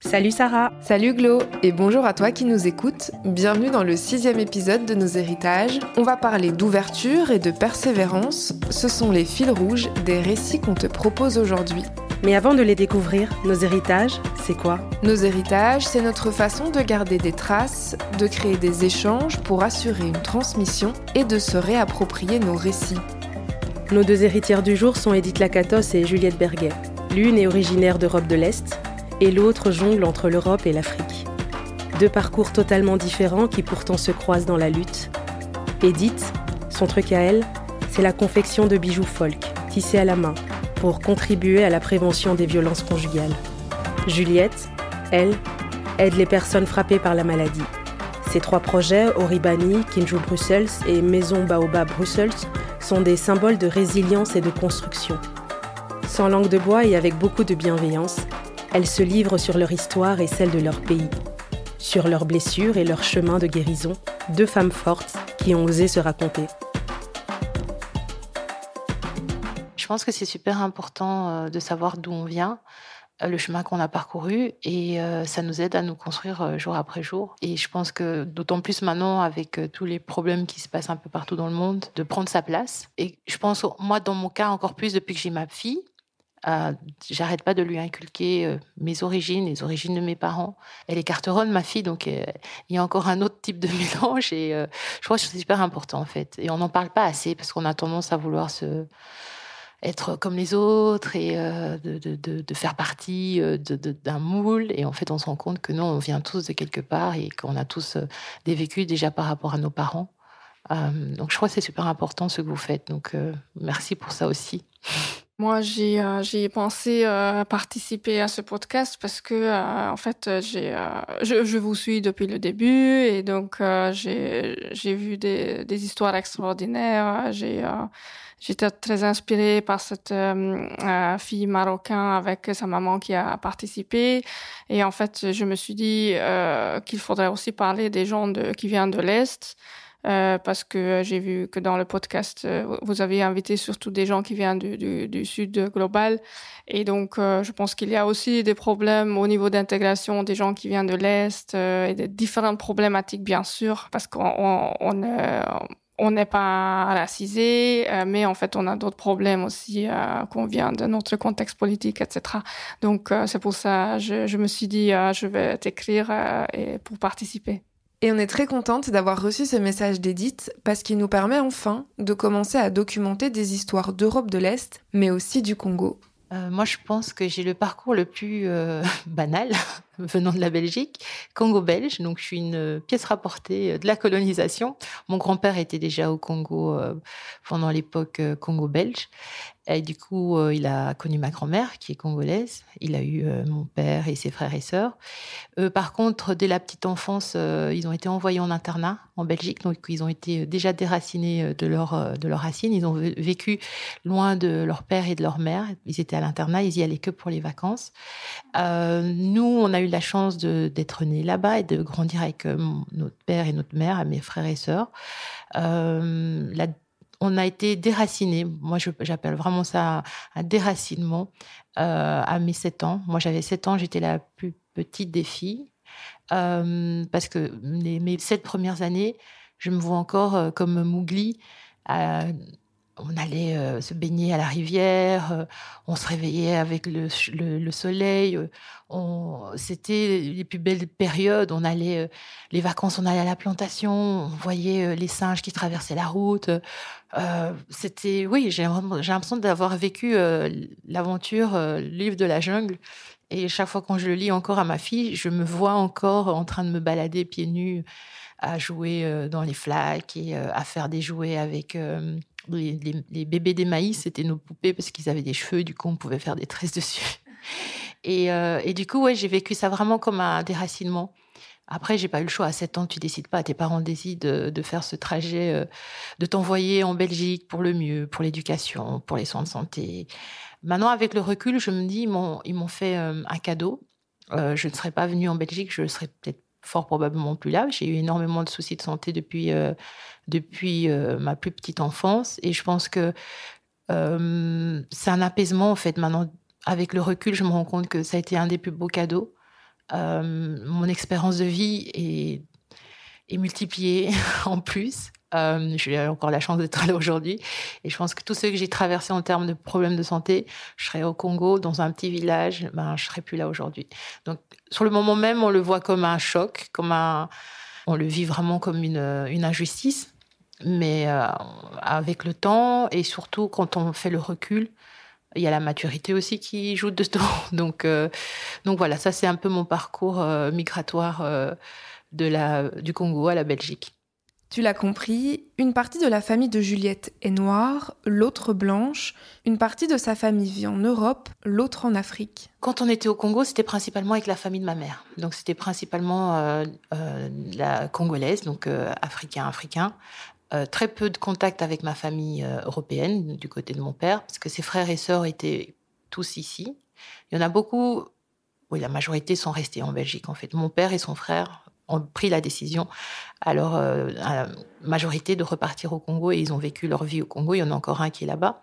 Salut Sarah Salut Glo Et bonjour à toi qui nous écoutes. Bienvenue dans le sixième épisode de Nos héritages. On va parler d'ouverture et de persévérance. Ce sont les fils rouges des récits qu'on te propose aujourd'hui. Mais avant de les découvrir, nos héritages, c'est quoi? Nos héritages, c'est notre façon de garder des traces, de créer des échanges pour assurer une transmission et de se réapproprier nos récits. Nos deux héritières du jour sont Edith Lacatos et Juliette Berguet. L'une est originaire d'Europe de l'Est, et l'autre jongle entre l'Europe et l'Afrique. Deux parcours totalement différents qui pourtant se croisent dans la lutte. Edith, son truc à elle, c'est la confection de bijoux folk, tissés à la main, pour contribuer à la prévention des violences conjugales. Juliette, elle, aide les personnes frappées par la maladie. Ces trois projets, Oribani, Kinju Brussels et Maison Baobab Brussels, sont des symboles de résilience et de construction. Sans langue de bois et avec beaucoup de bienveillance, elles se livrent sur leur histoire et celle de leur pays, sur leurs blessures et leur chemin de guérison, deux femmes fortes qui ont osé se raconter. Je pense que c'est super important euh, de savoir d'où on vient, euh, le chemin qu'on a parcouru et euh, ça nous aide à nous construire jour après jour. Et je pense que d'autant plus maintenant avec tous les problèmes qui se passent un peu partout dans le monde, de prendre sa place. Et je pense, moi, dans mon cas, encore plus depuis que j'ai ma fille, euh, j'arrête pas de lui inculquer euh, mes origines, les origines de mes parents. Elle est carteronne, ma fille, donc euh, il y a encore un autre type de mélange et je crois que c'est super important en fait. Et on n'en parle pas assez parce qu'on a tendance à vouloir être comme les autres et de, faire partie d'un moule. Et en fait, on se rend compte que non, on vient tous de quelque part et qu'on a tous des vécus déjà par rapport à nos parents. donc je crois que c'est super important ce que vous faites. Donc merci pour ça aussi. Moi, j'ai euh, j'ai pensé euh, participer à ce podcast parce que euh, en fait, j'ai je, je, vous suis depuis le début et donc j'ai j'ai vu des des histoires extraordinaires. J'ai J'étais très inspirée par cette fille marocaine avec sa maman qui a participé. Et en fait, je me suis dit qu'il faudrait aussi parler des gens de, qui viennent de l'Est. Euh, parce que j'ai vu que dans le podcast, euh, vous avez invité surtout des gens qui viennent du, sud global. Et donc, euh, je pense qu'il y a aussi des problèmes au niveau d'intégration des gens qui viennent de l'Est et des différentes problématiques, bien sûr, parce qu'on on, on n'est pas racisé, mais en fait, on a d'autres problèmes aussi qu'on vient de notre contexte politique, etc. Donc, c'est pour ça je, je me suis dit, je vais t'écrire et pour participer. Et on est très contente d'avoir reçu ce message d'Edith parce qu'il nous permet enfin de commencer à documenter des histoires d'Europe de l'Est, mais aussi du Congo. Euh, moi, je pense que j'ai le parcours le plus euh, banal venant de la Belgique, Congo-belge. Donc, je suis une pièce rapportée de la colonisation. Mon grand-père était déjà au Congo euh, pendant l'époque Congo-belge. Et du coup, euh, il a connu ma grand-mère, qui est congolaise. Il a eu euh, mon père et ses frères et sœurs. Euh, par contre, dès la petite enfance, ils ont été envoyés en internat en Belgique. Donc, ils ont été déjà déracinés de leur de leurs racines. Ils ont vécu loin de leur père et de leur mère. Ils étaient à l'internat. Ils y allaient que pour les vacances. nous, on a eu la chance d'être nés là-bas et de grandir avec notre père et notre mère, mes frères et sœurs. la on a été déracinés. Moi, j'appelle vraiment ça un déracinement euh, à mes 7 ans. Moi, j'avais 7 ans, j'étais la plus petite des filles. Euh, parce que mes sept premières années, je me vois encore euh, comme Mougli on allait euh, se baigner à la rivière, euh, on se réveillait avec le, soleil. Euh, c'était les plus belles périodes. On allait, les vacances, on allait à la plantation, on voyait les singes qui traversaient la route. c'était, oui, j'ai l'impression d'avoir vécu l'aventure, le livre de la jungle. Et chaque fois quand je le lis encore à ma fille, je me vois encore en train de me balader pieds nus à jouer dans les flaques et à faire des jouets avec les, bébés des maïs, c'était nos poupées parce qu'ils avaient des cheveux, du coup, on pouvait faire des tresses dessus. Et, euh, et du coup, ouais, j'ai vécu ça vraiment comme un déracinement. Après, j'ai pas eu le choix. À 7 ans, tu décides pas. Tes parents décident de, faire ce trajet, euh, de t'envoyer en Belgique pour le mieux, pour l'éducation, pour les soins de santé. Maintenant, avec le recul, je me dis, ils m'ont fait euh, un cadeau. je ne serais pas venue en Belgique, je serais peut-être fort probablement plus là. J'ai eu énormément de soucis de santé depuis, depuis euh, ma plus petite enfance. Et je pense que euh, c'est un apaisement, en fait. Maintenant, avec le recul, je me rends compte que ça a été un des plus beaux cadeaux. mon expérience de vie est, multipliée en plus. Euh, j'ai encore la chance d'être là aujourd'hui. Et je pense que tout ce que j'ai traversé en termes de problèmes de santé, je serais au Congo, dans un petit village, ben, je serais plus là aujourd'hui. Donc, sur le moment même, on le voit comme un choc, comme un, on le vit vraiment comme une injustice. Mais euh, avec le temps et surtout quand on fait le recul, il y a la maturité aussi qui joue dedans. Donc, euh, donc voilà, ça c'est un peu mon parcours euh, migratoire de la, du Congo à la Belgique. Tu l'as compris, une partie de la famille de Juliette est noire, l'autre blanche, une partie de sa famille vit en Europe, l'autre en Afrique. Quand on était au Congo, c'était principalement avec la famille de ma mère. Donc c'était principalement euh, euh, la congolaise, donc euh, africain, africain. Très peu de contact avec ma famille européenne du côté de mon père, parce que ses frères et sœurs étaient tous ici. Il y en a beaucoup, oui, la majorité sont restés en Belgique en fait. Mon père et son frère ont pris la décision, alors euh, à la majorité, de repartir au Congo et ils ont vécu leur vie au Congo. Il y en a encore un qui est là-bas.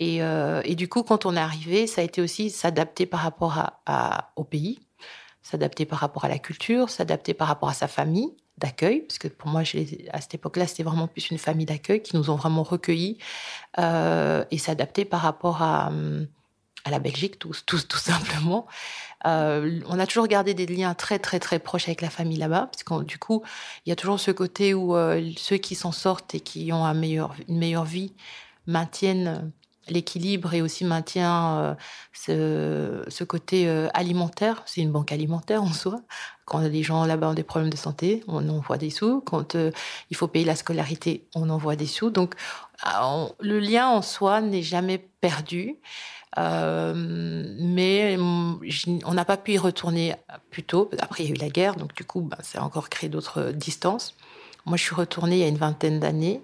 Et, euh, du coup, quand on est arrivé, ça a été aussi s'adapter par rapport au pays, s'adapter par rapport à la culture, s'adapter par rapport à sa famille d'accueil, parce que pour moi, à cette époque-là, c'était vraiment plus une famille d'accueil qui nous ont vraiment recueillis, euh, et s'adapter par rapport à, à la Belgique, tout, tout, simplement. Euh, on a toujours gardé des liens très très très proches avec la famille là-bas, parce que du coup, il y a toujours ce côté où euh, ceux qui s'en sortent et qui ont une meilleure vie maintiennent l'équilibre et aussi maintiennent euh, ce, côté alimentaire. C'est une banque alimentaire en soi. Quand les gens là-bas ont des problèmes de santé, on envoie des sous. Quand il faut payer la scolarité, on envoie des sous. Donc, le lien en soi n'est jamais perdu. Euh, mais on n'a pas pu y retourner plus tôt. Après, il y a eu la guerre, donc du coup, ben, ça a encore créé d'autres distances. Moi, je suis retournée il y a une vingtaine d'années.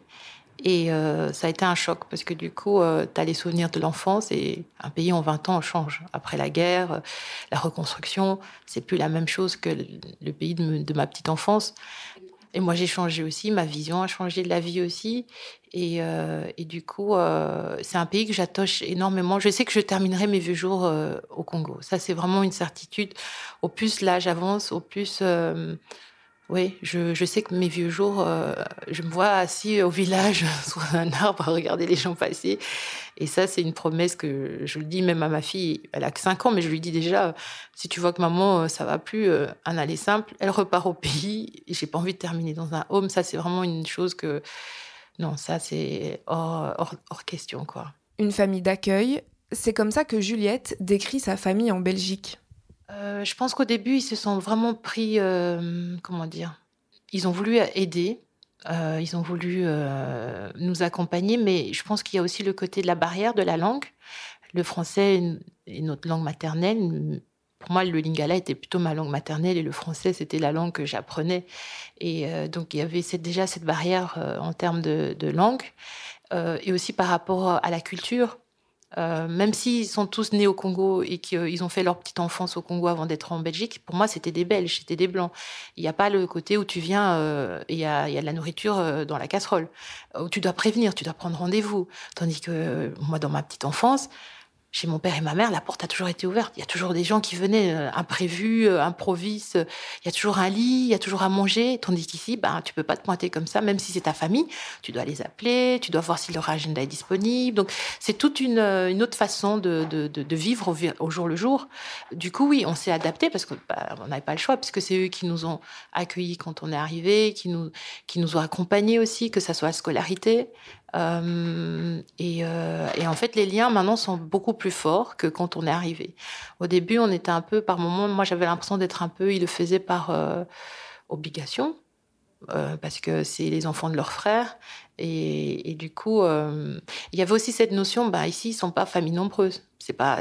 Et euh, ça a été un choc parce que du coup, euh, tu as les souvenirs de l'enfance et un pays en 20 ans change. Après la guerre, la reconstruction, c'est plus la même chose que le pays de ma petite enfance. Et moi, j'ai changé aussi, ma vision a changé de la vie aussi. Et, euh, et du coup, euh, c'est un pays que j'attache énormément. Je sais que je terminerai mes vieux jours euh, au Congo. Ça, c'est vraiment une certitude. Au plus l'âge avance, au plus euh, oui, je, je, sais que mes vieux jours, euh, je me vois assis au village sous un arbre à regarder les gens passer. Et ça, c'est une promesse que je le dis même à ma fille. Elle a que 5 ans, mais je lui dis déjà, si tu vois que maman, euh, ça va plus, euh, un aller simple, elle repart au pays. J'ai pas envie de terminer dans un home. Ça, c'est vraiment une chose que, non, ça, c'est hors, hors, hors question, quoi. Une famille d'accueil, c'est comme ça que Juliette décrit sa famille en Belgique. Euh, je pense qu'au début, ils se sont vraiment pris, euh, comment dire, ils ont voulu aider, euh, ils ont voulu nous accompagner, mais je pense qu'il y a aussi le côté de la barrière de la langue. Le français est notre langue maternelle. Pour moi, le lingala était plutôt ma langue maternelle et le français, c'était la langue que j'apprenais. Et donc, il y avait déjà cette barrière en termes de, de langue et aussi par rapport à la culture. Euh, même s'ils sont tous nés au Congo et qu'ils ont fait leur petite enfance au Congo avant d'être en Belgique, pour moi, c'était des Belges, c'était des Blancs. Il n'y a pas le côté où tu viens euh, il y a, y a, de la nourriture euh, dans la casserole, où tu dois prévenir, tu dois prendre rendez-vous. Tandis que moi, dans ma petite enfance, chez mon père et ma mère, la porte a toujours été ouverte. Il y a toujours des gens qui venaient euh, imprévus, euh. Il y a toujours un lit, il y a toujours à manger. Tandis qu'ici, ben, tu peux pas te pointer comme ça, même si c'est ta famille. Tu dois les appeler, tu dois voir si leur agenda est disponible. Donc, c'est toute une, euh, autre façon de, vivre au, jour le jour. Du coup, oui, on s'est adapté parce qu'on bah, n'avait pas le choix, puisque c'est eux qui nous ont accueillis quand on est arrivé, qui nous, ont accompagnés aussi, que ça soit la scolarité. Euh, et, euh, et, en fait, les liens maintenant sont beaucoup plus forts que quand on est arrivé. Au début, on était un peu, par moment, moi j'avais l'impression d'être un peu, ils le faisaient par euh, obligation, parce que c'est les enfants de leurs frères. Et, du coup, il y avait aussi cette notion, bah, ici, ils sont pas famille nombreuse. C'est pas,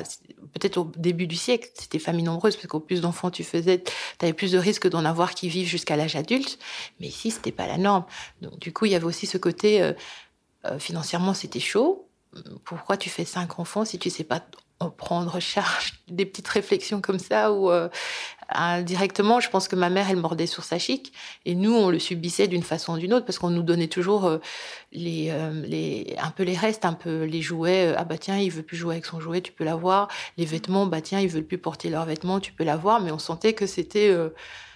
peut-être au début du siècle, c'était famille nombreuse, parce qu'au plus d'enfants tu faisais, tu avais plus de risques d'en avoir qui vivent jusqu'à l'âge adulte. Mais ici, c'était pas la norme. Donc, du coup, il y avait aussi ce côté, financièrement, c'était chaud. Pourquoi tu fais cinq enfants si tu sais pas prendre charge des petites réflexions comme ça ou directement, je pense que ma mère, elle mordait sur sa chic, et nous, on le subissait d'une façon ou d'une autre, parce qu'on nous donnait toujours euh, euh, les, un peu les restes, un peu les jouets. Euh, ah bah tiens, il veut plus jouer avec son jouet, tu peux l'avoir. Les vêtements, bah tiens, ils veulent plus porter leurs vêtements, tu peux l'avoir. Mais on sentait que c'était,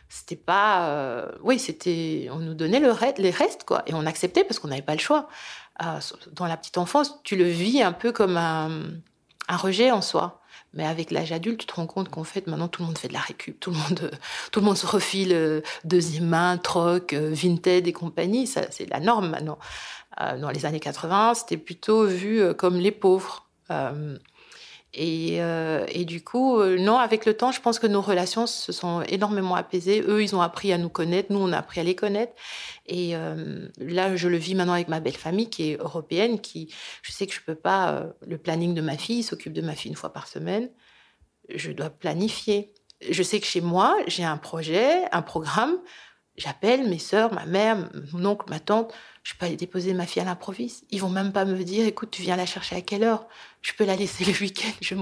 c'était pas, oui, c'était, on nous donnait le les restes quoi, et on acceptait parce qu'on n'avait pas le choix. Dans la petite enfance, tu le vis un peu comme un, un rejet en soi. Mais avec l'âge adulte, tu te rends compte qu'en fait, maintenant, tout le monde fait de la récup. Tout le monde, tout le monde se refile euh, deuxième main, troc, euh, Vinted et compagnie. Ça, c'est la norme maintenant. Euh, dans les années 80, c'était plutôt vu comme les pauvres. Et, euh, et, du coup, euh, non, avec le temps, je pense que nos relations se sont énormément apaisées. Eux, ils ont appris à nous connaître, nous, on a appris à les connaître. Et euh, là, je le vis maintenant avec ma belle famille qui est européenne, qui, je sais que je peux pas, le planning de ma fille, s'occupe de ma fille une fois par semaine. Je dois planifier. Je sais que chez moi, j'ai un projet, un programme. J'appelle mes sœurs, ma mère, mon oncle, ma tante je peux aller déposer ma fille à l'improviste. Ils vont même pas me dire, écoute, tu viens la chercher à quelle heure? Je peux la laisser le week-end. Je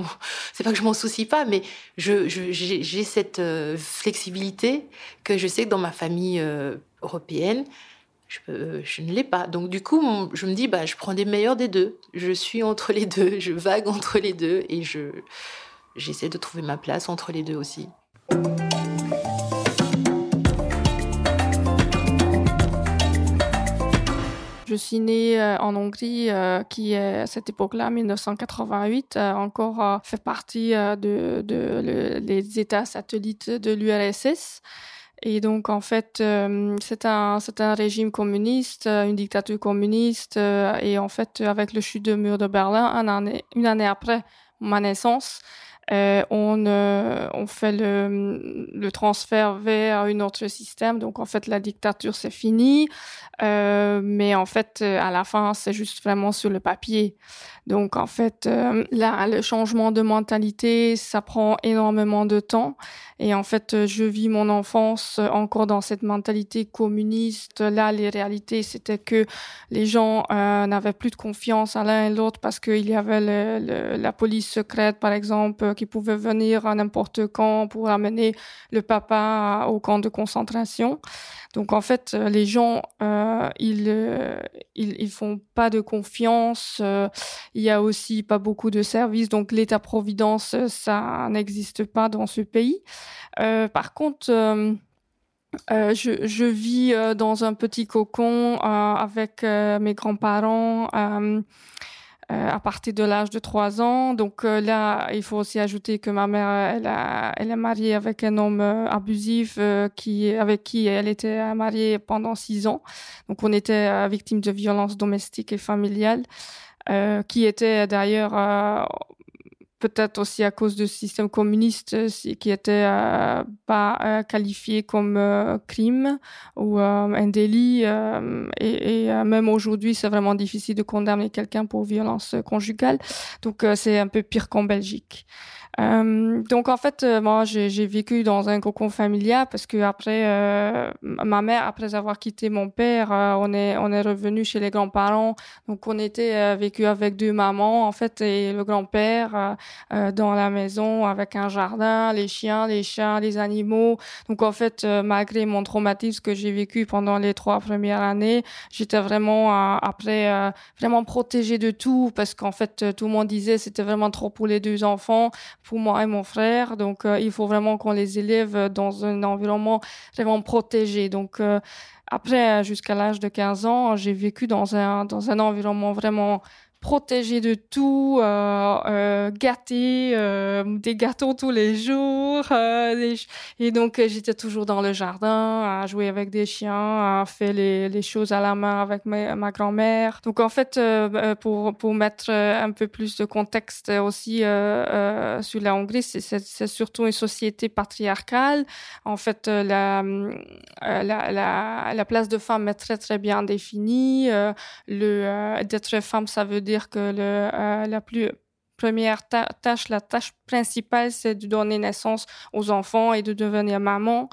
c'est pas que je m'en soucie pas, mais je, j'ai, cette euh, flexibilité que je sais que dans ma famille euh, européenne, je, peux, je ne l'ai pas. Donc du coup, je me dis, bah, je prends des meilleurs des deux. Je suis entre les deux, je vague entre les deux et je, j'essaie de trouver ma place entre les deux aussi. Je suis née euh, en Hongrie, euh, qui à cette époque-là, 1988, euh, encore fait partie de, les États satellites de l'URSS. Et donc, en fait, c'est un, un régime communiste, une dictature communiste. et en fait, avec le chute du mur de Berlin, une année après ma naissance, euh, on, euh, on fait le, transfert vers un autre système. Donc, en fait, la dictature, c'est fini. Euh, mais en fait, à la fin, c'est juste vraiment sur le papier. Donc, en fait, là, le changement de mentalité, ça prend énormément de temps. Et en fait, je vis mon enfance encore dans cette mentalité communiste. Là, les réalités, c'était que les gens n'avaient plus de confiance à l'un et l'autre parce qu'il y avait la police secrète, par exemple, qui pouvait venir à n'importe quand pour amener le papa au camp de concentration. Donc en fait, euh, les gens, euh, ils, euh, ils, ils font pas de confiance. Il y a aussi pas beaucoup de services. Donc l'État-providence, ça n'existe pas dans ce pays. par contre. je, je, vis dans un petit cocon avec mes grands-parents. Euh, à partir de l'âge de 3 ans. Donc euh, là, il faut aussi ajouter que ma mère, elle, a, elle est mariée avec un homme euh, abusif qui, avec qui elle était mariée pendant 6 ans. Donc on était victime de violences domestiques et familiales. qui était d'ailleurs peut-être aussi à cause du système communiste euh, qui était euh, pas euh, qualifié comme crime ou un délit. et, et même aujourd'hui, c'est vraiment difficile de condamner quelqu'un pour violence conjugale. Donc, c'est un peu pire qu'en Belgique. Euh, donc en fait, euh, moi j'ai vécu dans un cocon familial parce que après euh, ma mère, après avoir quitté mon père, on est on est revenu chez les grands-parents. Donc on était vécu avec deux mamans en fait et le grand-père dans la maison avec un jardin, les chiens, les chats, les animaux. Donc en fait, malgré mon traumatisme que j'ai vécu pendant les trois premières années, j'étais vraiment après vraiment protégée de tout parce qu'en fait tout le monde disait c'était vraiment trop pour les deux enfants pour moi et mon frère. Donc, euh, il faut vraiment qu'on les élève dans un environnement vraiment protégé. Donc, euh, après, jusqu'à l'âge de 15 ans, j'ai vécu dans un, dans un environnement vraiment protégé de tout, euh, euh, gâté, euh, des gâteaux tous les jours. Et donc, j'étais toujours dans le jardin à jouer avec des chiens, à faire les, choses à la main avec ma, grand-mère. Donc, en fait, pour, mettre un peu plus de contexte aussi sur la Hongrie, c'est surtout une société patriarcale. En fait, la, la, la, la place de femme est très, très bien définie. D'être femme, ça veut dire que euh, la plus première tâche, la tâche principale, c'est de donner naissance aux enfants et de devenir maman.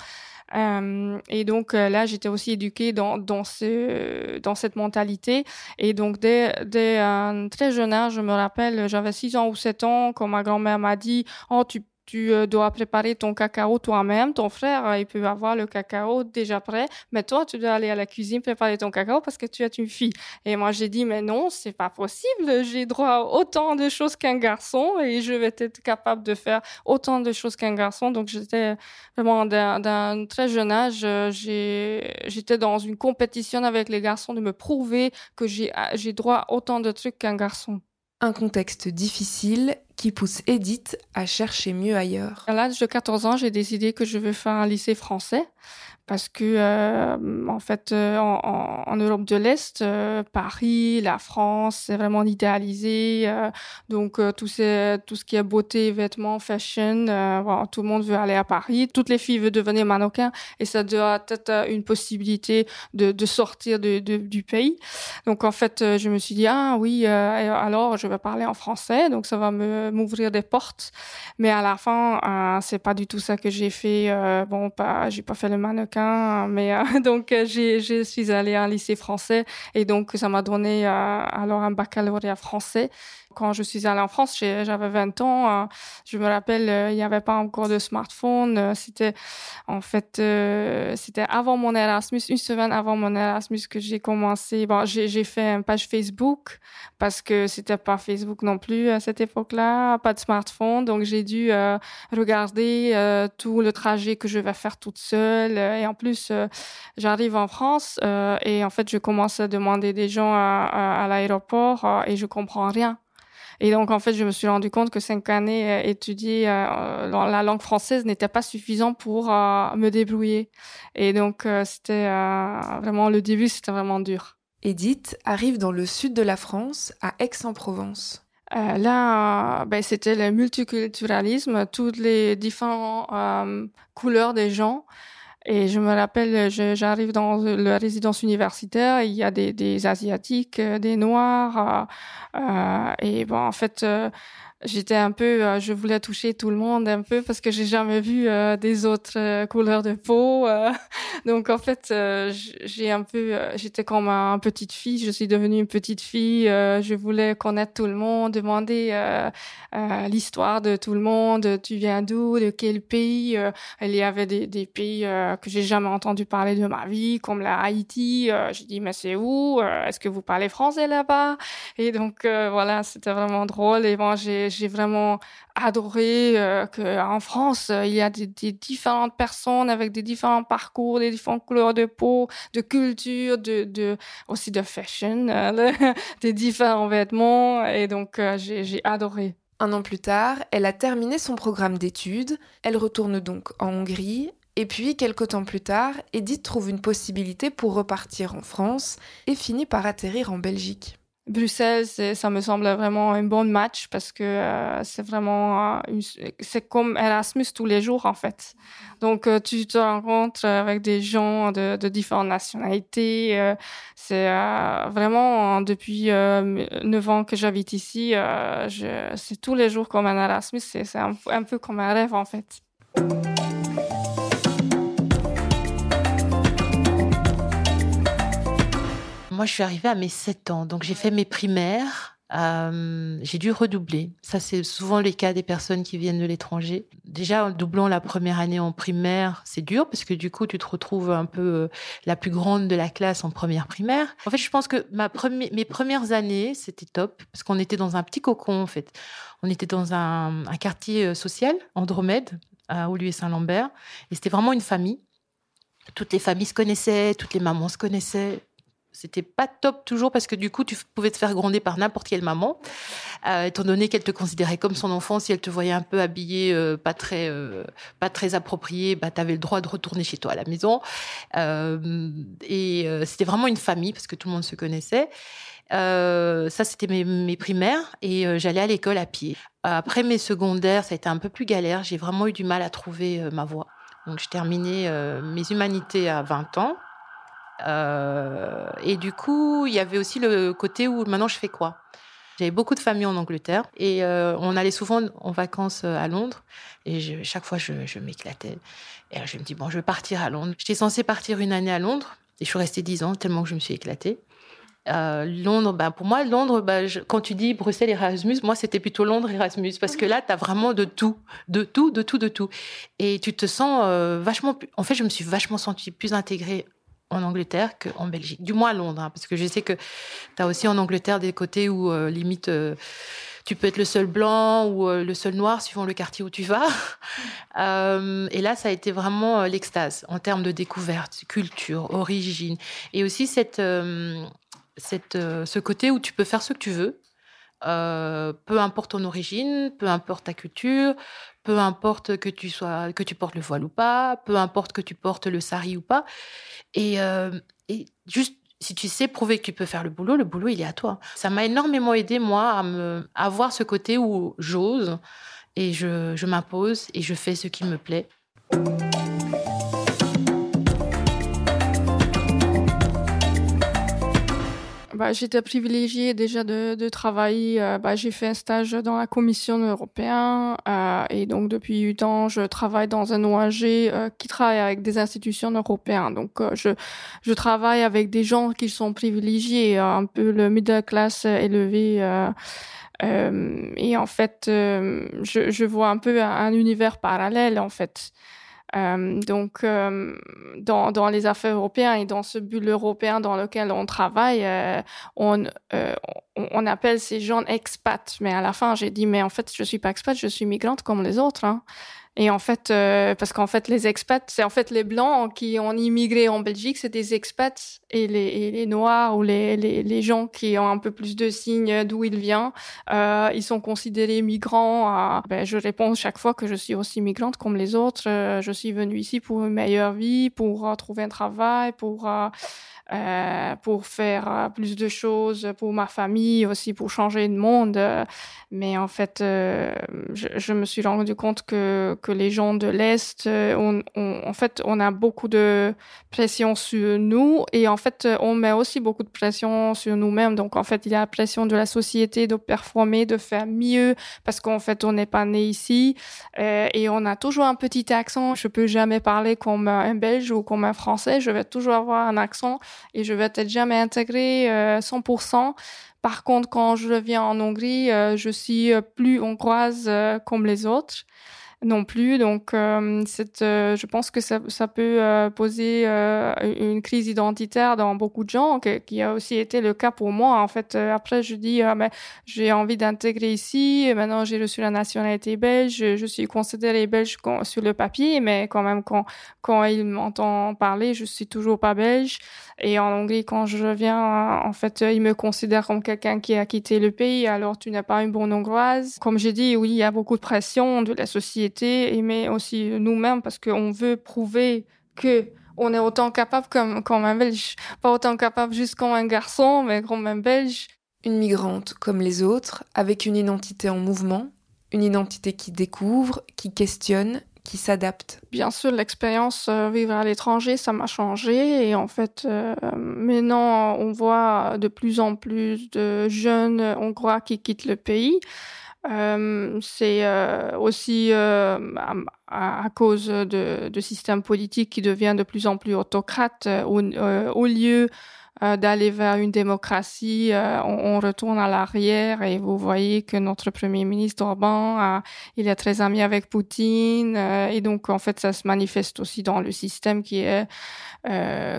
Euh, et donc euh, là, j'étais aussi éduquée dans, dans, ce, dans cette mentalité. Et donc dès, dès un très jeune âge, je me rappelle, j'avais 6 ans ou 7 ans, quand ma grand-mère m'a dit, oh, tu tu euh, dois préparer ton cacao toi-même. Ton frère, euh, il peut avoir le cacao déjà prêt, mais toi, tu dois aller à la cuisine préparer ton cacao parce que tu es une fille. Et moi, j'ai dit, mais non, c'est pas possible. J'ai droit à autant de choses qu'un garçon et je vais être capable de faire autant de choses qu'un garçon. Donc, j'étais vraiment d'un très jeune âge. Euh, j'étais dans une compétition avec les garçons de me prouver que j'ai droit à autant de trucs qu'un garçon. Un contexte difficile qui pousse Edith à chercher mieux ailleurs. À l'âge de 14 ans, j'ai décidé que je veux faire un lycée français parce que euh, en fait euh, en, Europe de l'Est, euh, Paris, la France, c'est vraiment idéalisé. donc tout, ce, tout ce qui est beauté, vêtements, fashion, tout le monde veut aller à Paris. Toutes les filles veulent devenir mannequin et ça doit être une possibilité de, sortir du pays. Donc en fait, je me suis dit ah oui, alors je vais parler en français, donc ça va me m'ouvrir des portes. Mais à la fin, c'est pas du tout ça que j'ai fait. bon, pas, j'ai pas fait le mannequin mais euh, donc euh, j'ai, je suis allée à un lycée français et donc ça m'a donné euh, alors un baccalauréat français quand je suis allée en France, j'avais 20 ans. Euh, je me rappelle, euh, il n'y avait pas encore de smartphone. Euh, c'était en fait, c'était avant mon Erasmus, une semaine avant mon Erasmus que j'ai commencé. Bon, j'ai fait une page Facebook parce que c'était pas Facebook non plus à cette époque-là, pas de smartphone. Donc j'ai dû regarder tout le trajet que je vais faire toute seule. Et en plus, j'arrive en France et en fait, je commence à demander des gens à, à l'aéroport et je comprends rien. Et donc, en fait, je me suis rendu compte que cinq années euh, étudier euh, la langue française n'était pas suffisant pour euh, me débrouiller. Et donc, c'était vraiment le début, c'était vraiment dur. Edith arrive dans le sud de la France, à Aix-en-Provence. Euh, là, ben, c'était le multiculturalisme, toutes les différentes couleurs des gens. Et je me rappelle, j'arrive dans la résidence universitaire, il y a des, asiatiques, euh, des noirs, euh, euh et bon, en fait, euh, j'étais un peu, euh, je voulais toucher tout le monde un peu parce que j'ai jamais vu euh, des autres euh, couleurs de peau. donc en fait, j'ai un peu, j'étais comme une petite fille. Je suis devenue une petite fille. je voulais connaître tout le monde, demander l'histoire de tout le monde. Tu viens d'où, de quel pays? Il y avait des, des pays que j'ai jamais entendu parler de ma vie, comme la Haïti. j'ai dit mais c'est où? Est-ce que vous parlez français là-bas? Et donc voilà, c'était vraiment drôle. Et bon, j'ai j'ai vraiment adoré euh, qu'en France, euh, il y a des, différentes personnes avec des différents parcours, des différentes couleurs de peau, de culture, de, aussi de fashion, euh, des différents vêtements. Et donc, j'ai adoré. Un an plus tard, elle a terminé son programme d'études. Elle retourne donc en Hongrie. Et puis, quelques temps plus tard, Edith trouve une possibilité pour repartir en France et finit par atterrir en Belgique. Bruxelles, ça me semble vraiment un bon match parce que euh, c'est vraiment euh, c'est comme Erasmus tous les jours en fait. Donc euh, tu te rencontres avec des gens de, différentes nationalités. c'est vraiment depuis neuf ans que j'habite ici. c'est tous les jours comme un Erasmus. C'est un peu comme un rêve en fait. Moi, je suis arrivée à mes 7 ans, donc j'ai fait mes primaires. Euh, j'ai dû redoubler. Ça, c'est souvent le cas des personnes qui viennent de l'étranger. Déjà, en doublant la première année en primaire, c'est dur parce que du coup, tu te retrouves un peu euh, la plus grande de la classe en première primaire. En fait, je pense que mes premières années, c'était top parce qu'on était dans un petit cocon, en fait. On était dans un, un quartier euh, social, Andromède, à Oulu et Saint-Lambert. Et c'était vraiment une famille. Toutes les familles se connaissaient, toutes les mamans se connaissaient c'était pas top toujours parce que du coup tu pouvais te faire gronder par n'importe quelle maman. Euh, étant donné qu'elle te considérait comme son enfant si elle te voyait un peu habillée euh, pas très euh, pas très appropriée bah avais le droit de retourner chez toi à la maison. Et c'était vraiment une famille parce que tout le monde se connaissait. Ça c'était mes, mes, primaires et j'allais à l'école à pied. Après mes secondaires ça a été un peu plus galère. J'ai vraiment eu du mal à trouver ma voie. Donc je terminais mes humanités à 20 ans euh, et du coup, il y avait aussi le côté où maintenant je fais quoi? J'avais beaucoup de familles en Angleterre et on allait souvent en vacances à Londres. Et chaque fois, je, m'éclatais. Et je me dis, bon, je vais partir à Londres. J'étais censée partir une année à Londres. Et je suis restée dix ans, tellement que je me suis éclatée. Euh, Londres, ben pour moi, Londres, ben quand tu dis Bruxelles Erasmus, moi c'était plutôt Londres Erasmus parce que là, tu as vraiment de tout, de tout, de tout, de tout. Et tu te sens euh, vachement. En fait, je me suis vachement sentie plus intégrée en Angleterre qu'en Belgique. Du moins à Londres, hein, parce que je sais que tu as aussi en Angleterre des côtés où euh, limite tu peux être le seul blanc ou le seul noir suivant le quartier où tu vas. et là, ça a été vraiment l'extase en termes de découverte, culture, origine et aussi cette cette, euh, ce côté où tu peux faire ce que tu veux, euh, peu importe ton origine, peu importe ta culture, peu importe que tu sois que tu portes le voile ou pas, peu importe que tu portes le sari ou pas, et, euh, juste si tu sais prouver que tu peux faire le boulot, le boulot il est à toi. Ça m'a énormément aidé moi à me avoir ce côté où j'ose et je, je m'impose et je fais ce qui me plaît. Bah, j'étais privilégiée déjà de, de travailler. Euh, bah, j'ai fait un stage dans la Commission européenne euh, et donc depuis huit ans, je travaille dans un ONG euh, qui travaille avec des institutions européennes. Donc, euh, je, je travaille avec des gens qui sont privilégiés, un peu le middle class élevé. et en fait, je, je vois un peu un, un univers parallèle en fait. Euh, donc, euh, dans, les affaires européennes et dans ce bulle européen dans lequel on travaille, on, euh, on, appelle ces gens expats. Mais à la fin, j'ai dit, mais en fait, je suis pas expat, je suis migrante comme les autres. Hein. Et en fait, euh, parce qu'en fait, les expats, c'est en fait les blancs qui ont immigré en Belgique, c'est des expats, et les, et les noirs ou les, les, les, gens qui ont un peu plus de signes d'où ils viennent, euh, ils sont considérés migrants. ben, je réponds chaque fois que je suis aussi migrante comme les autres. Euh, je suis venue ici pour une meilleure vie, pour euh, trouver un travail, pour euh, pour faire euh, plus de choses pour ma famille, aussi pour changer de monde. Mais en fait, euh, je, me suis rendu compte que, que les gens de l'Est, en fait, on a beaucoup de pression sur nous et en fait, on met aussi beaucoup de pression sur nous-mêmes. Donc, en fait, il y a la pression de la société de performer, de faire mieux parce qu'en fait, on n'est pas né ici euh, et on a toujours un petit accent. Je peux jamais parler comme un Belge ou comme un Français. Je vais toujours avoir un accent et je vais être jamais intégré euh, 100%. Par contre, quand je reviens en Hongrie, euh, je suis euh, plus hongroise comme les autres non plus. Donc, euh, euh, je pense que ça, ça peut euh, poser euh, une crise identitaire dans beaucoup de gens, qui a aussi été le cas pour moi. En fait, euh, après, je dis, ah, mais j'ai envie d'intégrer ici. Maintenant, j'ai reçu la nationalité belge. Je, suis considérée belge sur le papier, mais quand même, quand quand il m'entend parler, je suis toujours pas belge. Et en Hongrie, quand je reviens, en fait, il me considère comme quelqu'un qui a quitté le pays. Alors, tu n'es pas une bonne hongroise. Comme j'ai dit, oui, il y a beaucoup de pression de la société mais aussi nous-mêmes parce qu'on veut prouver que on est autant capable comme, comme un Belge. Pas autant capable juste comme un garçon, mais comme un Belge. Une migrante comme les autres, avec une identité en mouvement, une identité qui découvre, qui questionne, qui s'adapte. Bien sûr, l'expérience euh, vivre à l'étranger, ça m'a changé. Et en fait, euh, maintenant, on voit de plus en plus de jeunes Hongrois qui quittent le pays. Euh, c'est euh, aussi euh, à, cause de, de systèmes politiques qui devient de plus en plus autocrate au, au lieu euh, d'aller vers une démocratie, euh, on, retourne à l'arrière et vous voyez que notre premier ministre Orban, il est très ami avec Poutine euh, et donc en fait ça se manifeste aussi dans le système qui est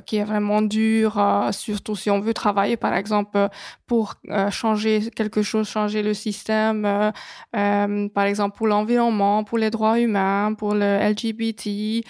qui est vraiment dur, surtout si on veut travailler par exemple pour changer quelque chose, changer le système, par exemple pour l'environnement, pour les droits humains, pour le LGBT,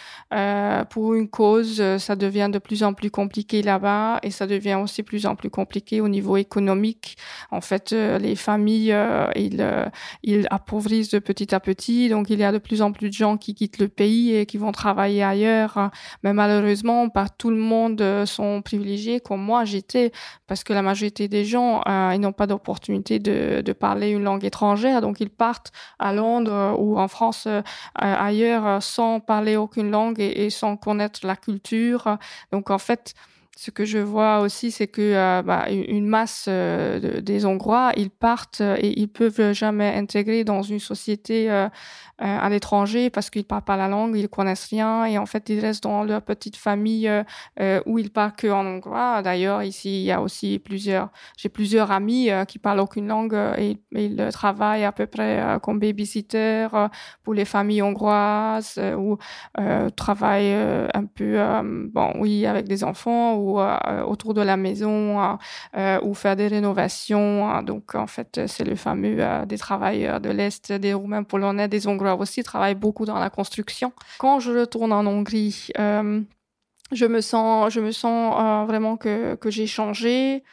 pour une cause, ça devient de plus en plus compliqué là-bas et ça devient devient aussi plus en plus compliqué au niveau économique. En fait, euh, les familles, euh, euh, ils appauvrissent de petit à petit. Donc, il y a de plus en plus de gens qui quittent le pays et qui vont travailler ailleurs. Mais malheureusement, pas tout le monde sont privilégiés comme moi j'étais, parce que la majorité des gens, ils n'ont pas d'opportunité de, parler une langue étrangère. Donc, ils partent à Londres ou en France ailleurs sans parler aucune langue et sans connaître la culture. Donc, en fait, ce que je vois aussi, c'est que bah, une masse des Hongrois, ils partent et ils peuvent jamais intégrer dans une société euh, à l'étranger parce qu'ils parlent pas la langue, ils connaissent rien et en fait ils restent dans leur petite famille euh, euh, où ils parlent que en hongrois. D'ailleurs ici il y a aussi plusieurs, j'ai plusieurs amis qui parlent aucune langue et, ils travaillent à peu près comme babysitter pour les familles hongroises ou travaillent un peu bon oui avec des enfants autour de la maison ou faire des rénovations. donc en fait c'est le fameux des travailleurs de l'est, des Roumains polonais, des Hongrois aussi travaille beaucoup dans la construction. Quand je retourne en Hongrie, euh, je me sens, je me sens euh, vraiment que, que j'ai changé.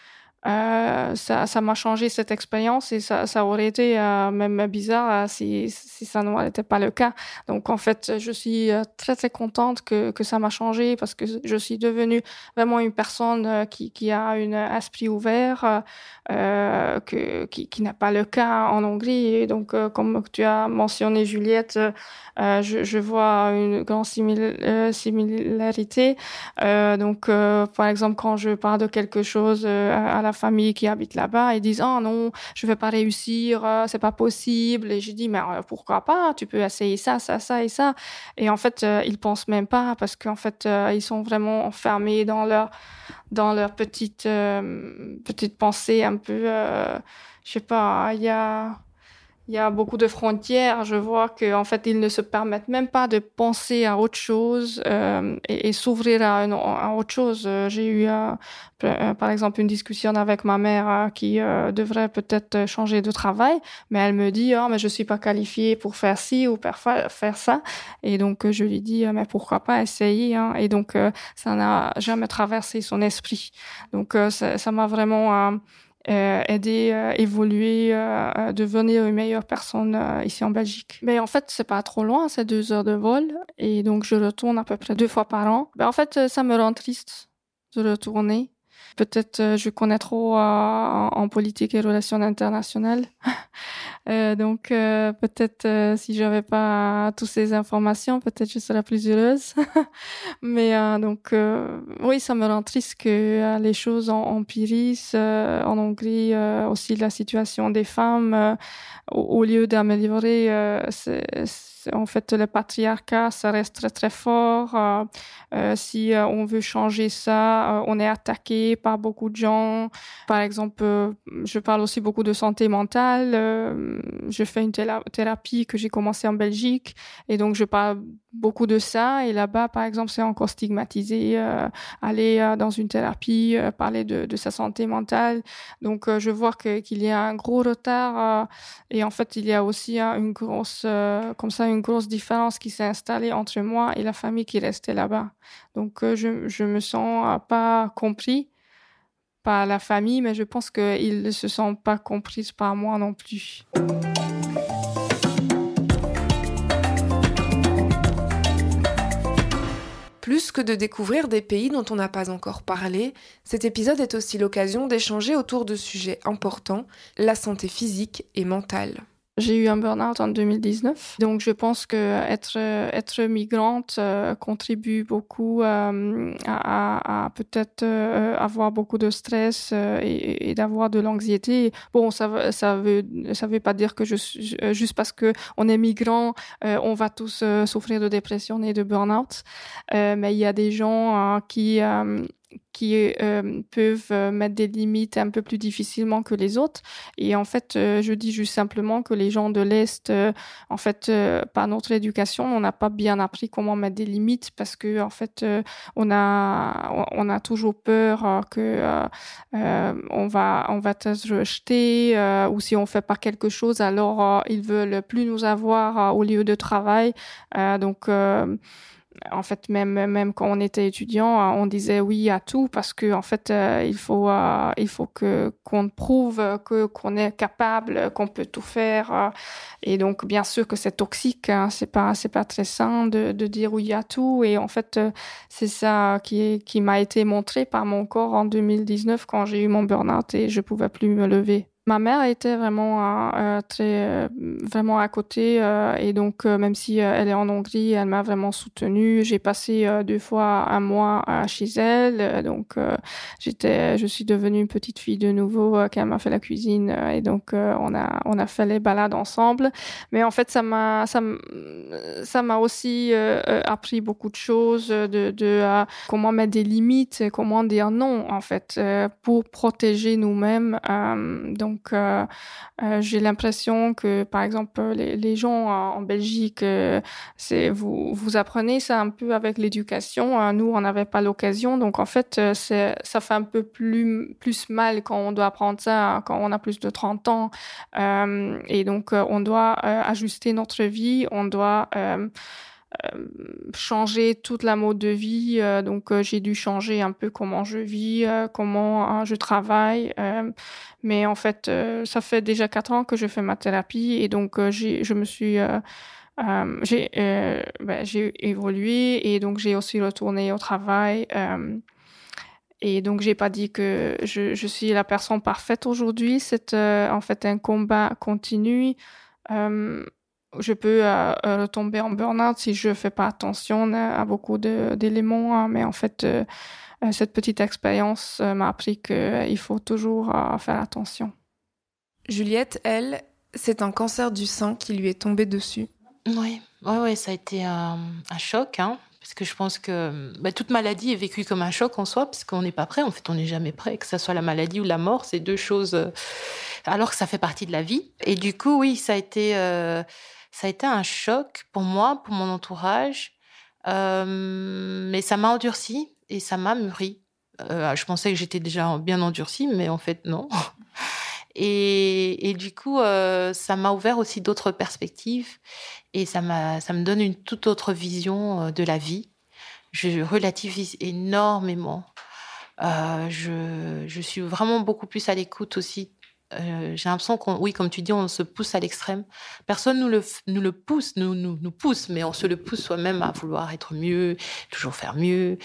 Euh, ça, m'a changé cette expérience et ça, aurait été euh, même bizarre euh, si, ça n'était pas le cas. Donc en fait, je suis très très contente que, ça m'a changé parce que je suis devenue vraiment une personne qui, a un esprit ouvert, que, qui, qui n'a pas le cas en Hongrie. Et donc comme tu as mentionné Juliette, je, je, vois une grande similarité. donc par exemple quand je parle de quelque chose à la famille qui habite là-bas ils disent oh non je vais pas réussir euh, c'est pas possible. Et je dis mais euh, pourquoi pas? Tu peux essayer ça ça ça et ça. Et en fait euh, ils pensent même pas parce qu'en fait ils sont vraiment enfermés dans leur dans leur petite petite pensée un peu je sais pas il y a il y a beaucoup de frontières. Je vois qu'en fait, ils ne se permettent même pas de penser à autre chose euh, et, et s'ouvrir à, à, autre chose. Euh, j'ai eu, euh, euh, par exemple, une discussion avec ma mère euh, qui devrait peut-être changer de travail, mais elle me dit, oh, mais je suis pas qualifiée pour faire ci ou faire ça. Et donc, je lui dis, mais pourquoi pas essayer hein? Et donc, ça n'a jamais traversé son esprit. Donc, ça m'a vraiment euh, aider à euh, évoluer, euh, devenir une meilleure personne euh, ici en Belgique. Mais en fait, c'est pas trop loin, c'est deux heures de vol, et donc je retourne à peu près deux fois par an. Mais en fait, ça me rend triste de retourner Peut-être euh, je connais trop euh, en, politique et relations internationales. euh, donc peut-être si j'avais pas toutes ces informations, peut-être je serais plus heureuse. Mais donc oui, ça me rend triste que les choses empirissent en Hongrie. aussi la situation des femmes, au, au, lieu d'améliorer, en fait le patriarcat ça reste très très fort. Euh, euh, si euh, on veut changer ça on est attaqué par beaucoup de gens. Par exemple je parle aussi beaucoup de santé mentale. Je fais une thérapie que j'ai commencé en Belgique et donc je parle beaucoup de ça. Et là-bas par exemple c'est encore stigmatisé aller dans une thérapie parler de, de, sa santé mentale. Donc je vois qu'il y a un gros retard et en fait il y a aussi une grosse comme ça une grosse différence qui s'est installée entre moi et la famille qui restait là-bas. Donc, euh, je, je me sens pas compris par la famille, mais je pense qu'ils ne se sentent pas compris par moi non plus. Plus que de découvrir des pays dont on n'a pas encore parlé, cet épisode est aussi l'occasion d'échanger autour de sujets importants, la santé physique et mentale. J'ai eu un burn-out en 2019. Donc, je pense que être, être migrante euh, contribue beaucoup euh, à, à peut-être euh, avoir beaucoup de stress euh, et, d'avoir de l'anxiété. Bon, ça, ça veut, ça veut pas dire que je, juste parce que on est migrant, euh, on va tous euh, souffrir de dépression et de burn-out. mais il y a des gens qui qui euh, peuvent euh, mettre des limites un peu plus difficilement que les autres. Et en fait, euh, je dis juste simplement que les gens de l'Est, en fait, par notre éducation, on n'a pas bien appris comment mettre des limites parce que, en fait, on a, on a toujours peur que on va, on va être rejeté ou si on fait pas quelque chose, alors ils veulent plus nous avoir au lieu de travail. donc en fait, même même quand on était étudiant, euh, on disait oui à tout parce que en fait, euh, il faut euh, il faut que qu'on prouve que qu'on est capable, qu'on peut tout faire. Et donc, bien sûr que c'est toxique. Hein, c'est pas c'est pas très sain de, de dire oui à tout. Et en fait, c'est ça qui qui m'a été montré par mon corps en 2019 quand j'ai eu mon burn-out et je pouvais plus me lever. Ma mère était vraiment euh, très vraiment à côté et donc même si elle est en Hongrie, elle m'a vraiment soutenue. J'ai passé deux fois un mois chez elle, donc j'étais, je suis devenue une petite fille de nouveau quand elle m'a fait la cuisine et donc on a on a fait les balades ensemble. Mais en fait ça m'a ça ça m'a aussi appris beaucoup de choses de, de comment mettre des limites, comment dire non en fait pour protéger nous-mêmes. donc donc, euh, euh, j'ai l'impression que, par exemple, les, gens en Belgique, euh, vous vous apprenez ça un peu avec l'éducation. Hein. Nous, on n'avait pas l'occasion, donc en fait, c'est ça fait un peu plus plus mal quand on doit apprendre ça hein, quand on a plus de 30 ans. et donc, on doit ajuster notre vie, on doit euh, changer toute la mode de vie. Euh, donc euh, j'ai dû changer un peu comment je vis, comment hein, je travaille. mais en fait, ça fait déjà quatre ans que je fais ma thérapie et donc j'ai, je me suis j'ai ben, j'ai évolué et donc j'ai aussi retourné au travail. et donc j'ai pas dit que je, je suis la personne parfaite aujourd'hui. C'est en fait un combat continu je peux euh, euh, tomber en burn-out si je fais pas attention à beaucoup d'éléments. Hein, mais en fait, euh, cette petite expérience m'a appris qu'il faut toujours faire attention. Juliette, elle, c'est un cancer du sein qui lui est tombé dessus. Oui, ouais, ouais, ça a été un, choc. Hein, parce que je pense que bah, toute maladie est vécue comme un choc en soi, parce qu'on n'est pas prêt. En fait, on n'est jamais prêt, que ce soit la maladie ou la mort, c'est deux choses, alors que ça fait partie de la vie. Et du coup, oui, ça a été ça a été un choc pour moi, pour mon entourage, euh, mais ça m'a endurci et ça m'a mûri. Euh, je pensais que j'étais déjà bien endurcie, mais en fait non. Et, du coup, euh, ça m'a ouvert aussi d'autres perspectives et ça ça me donne une toute autre vision de la vie. Je relativise énormément. je suis vraiment beaucoup plus à l'écoute aussi euh, j'ai l'impression qu'on, oui, comme tu dis, on se pousse à l'extrême. Personne nous le, nous le pousse, nous, nous, nous pousse, mais on se le pousse soi-même à vouloir être mieux, toujours faire mieux.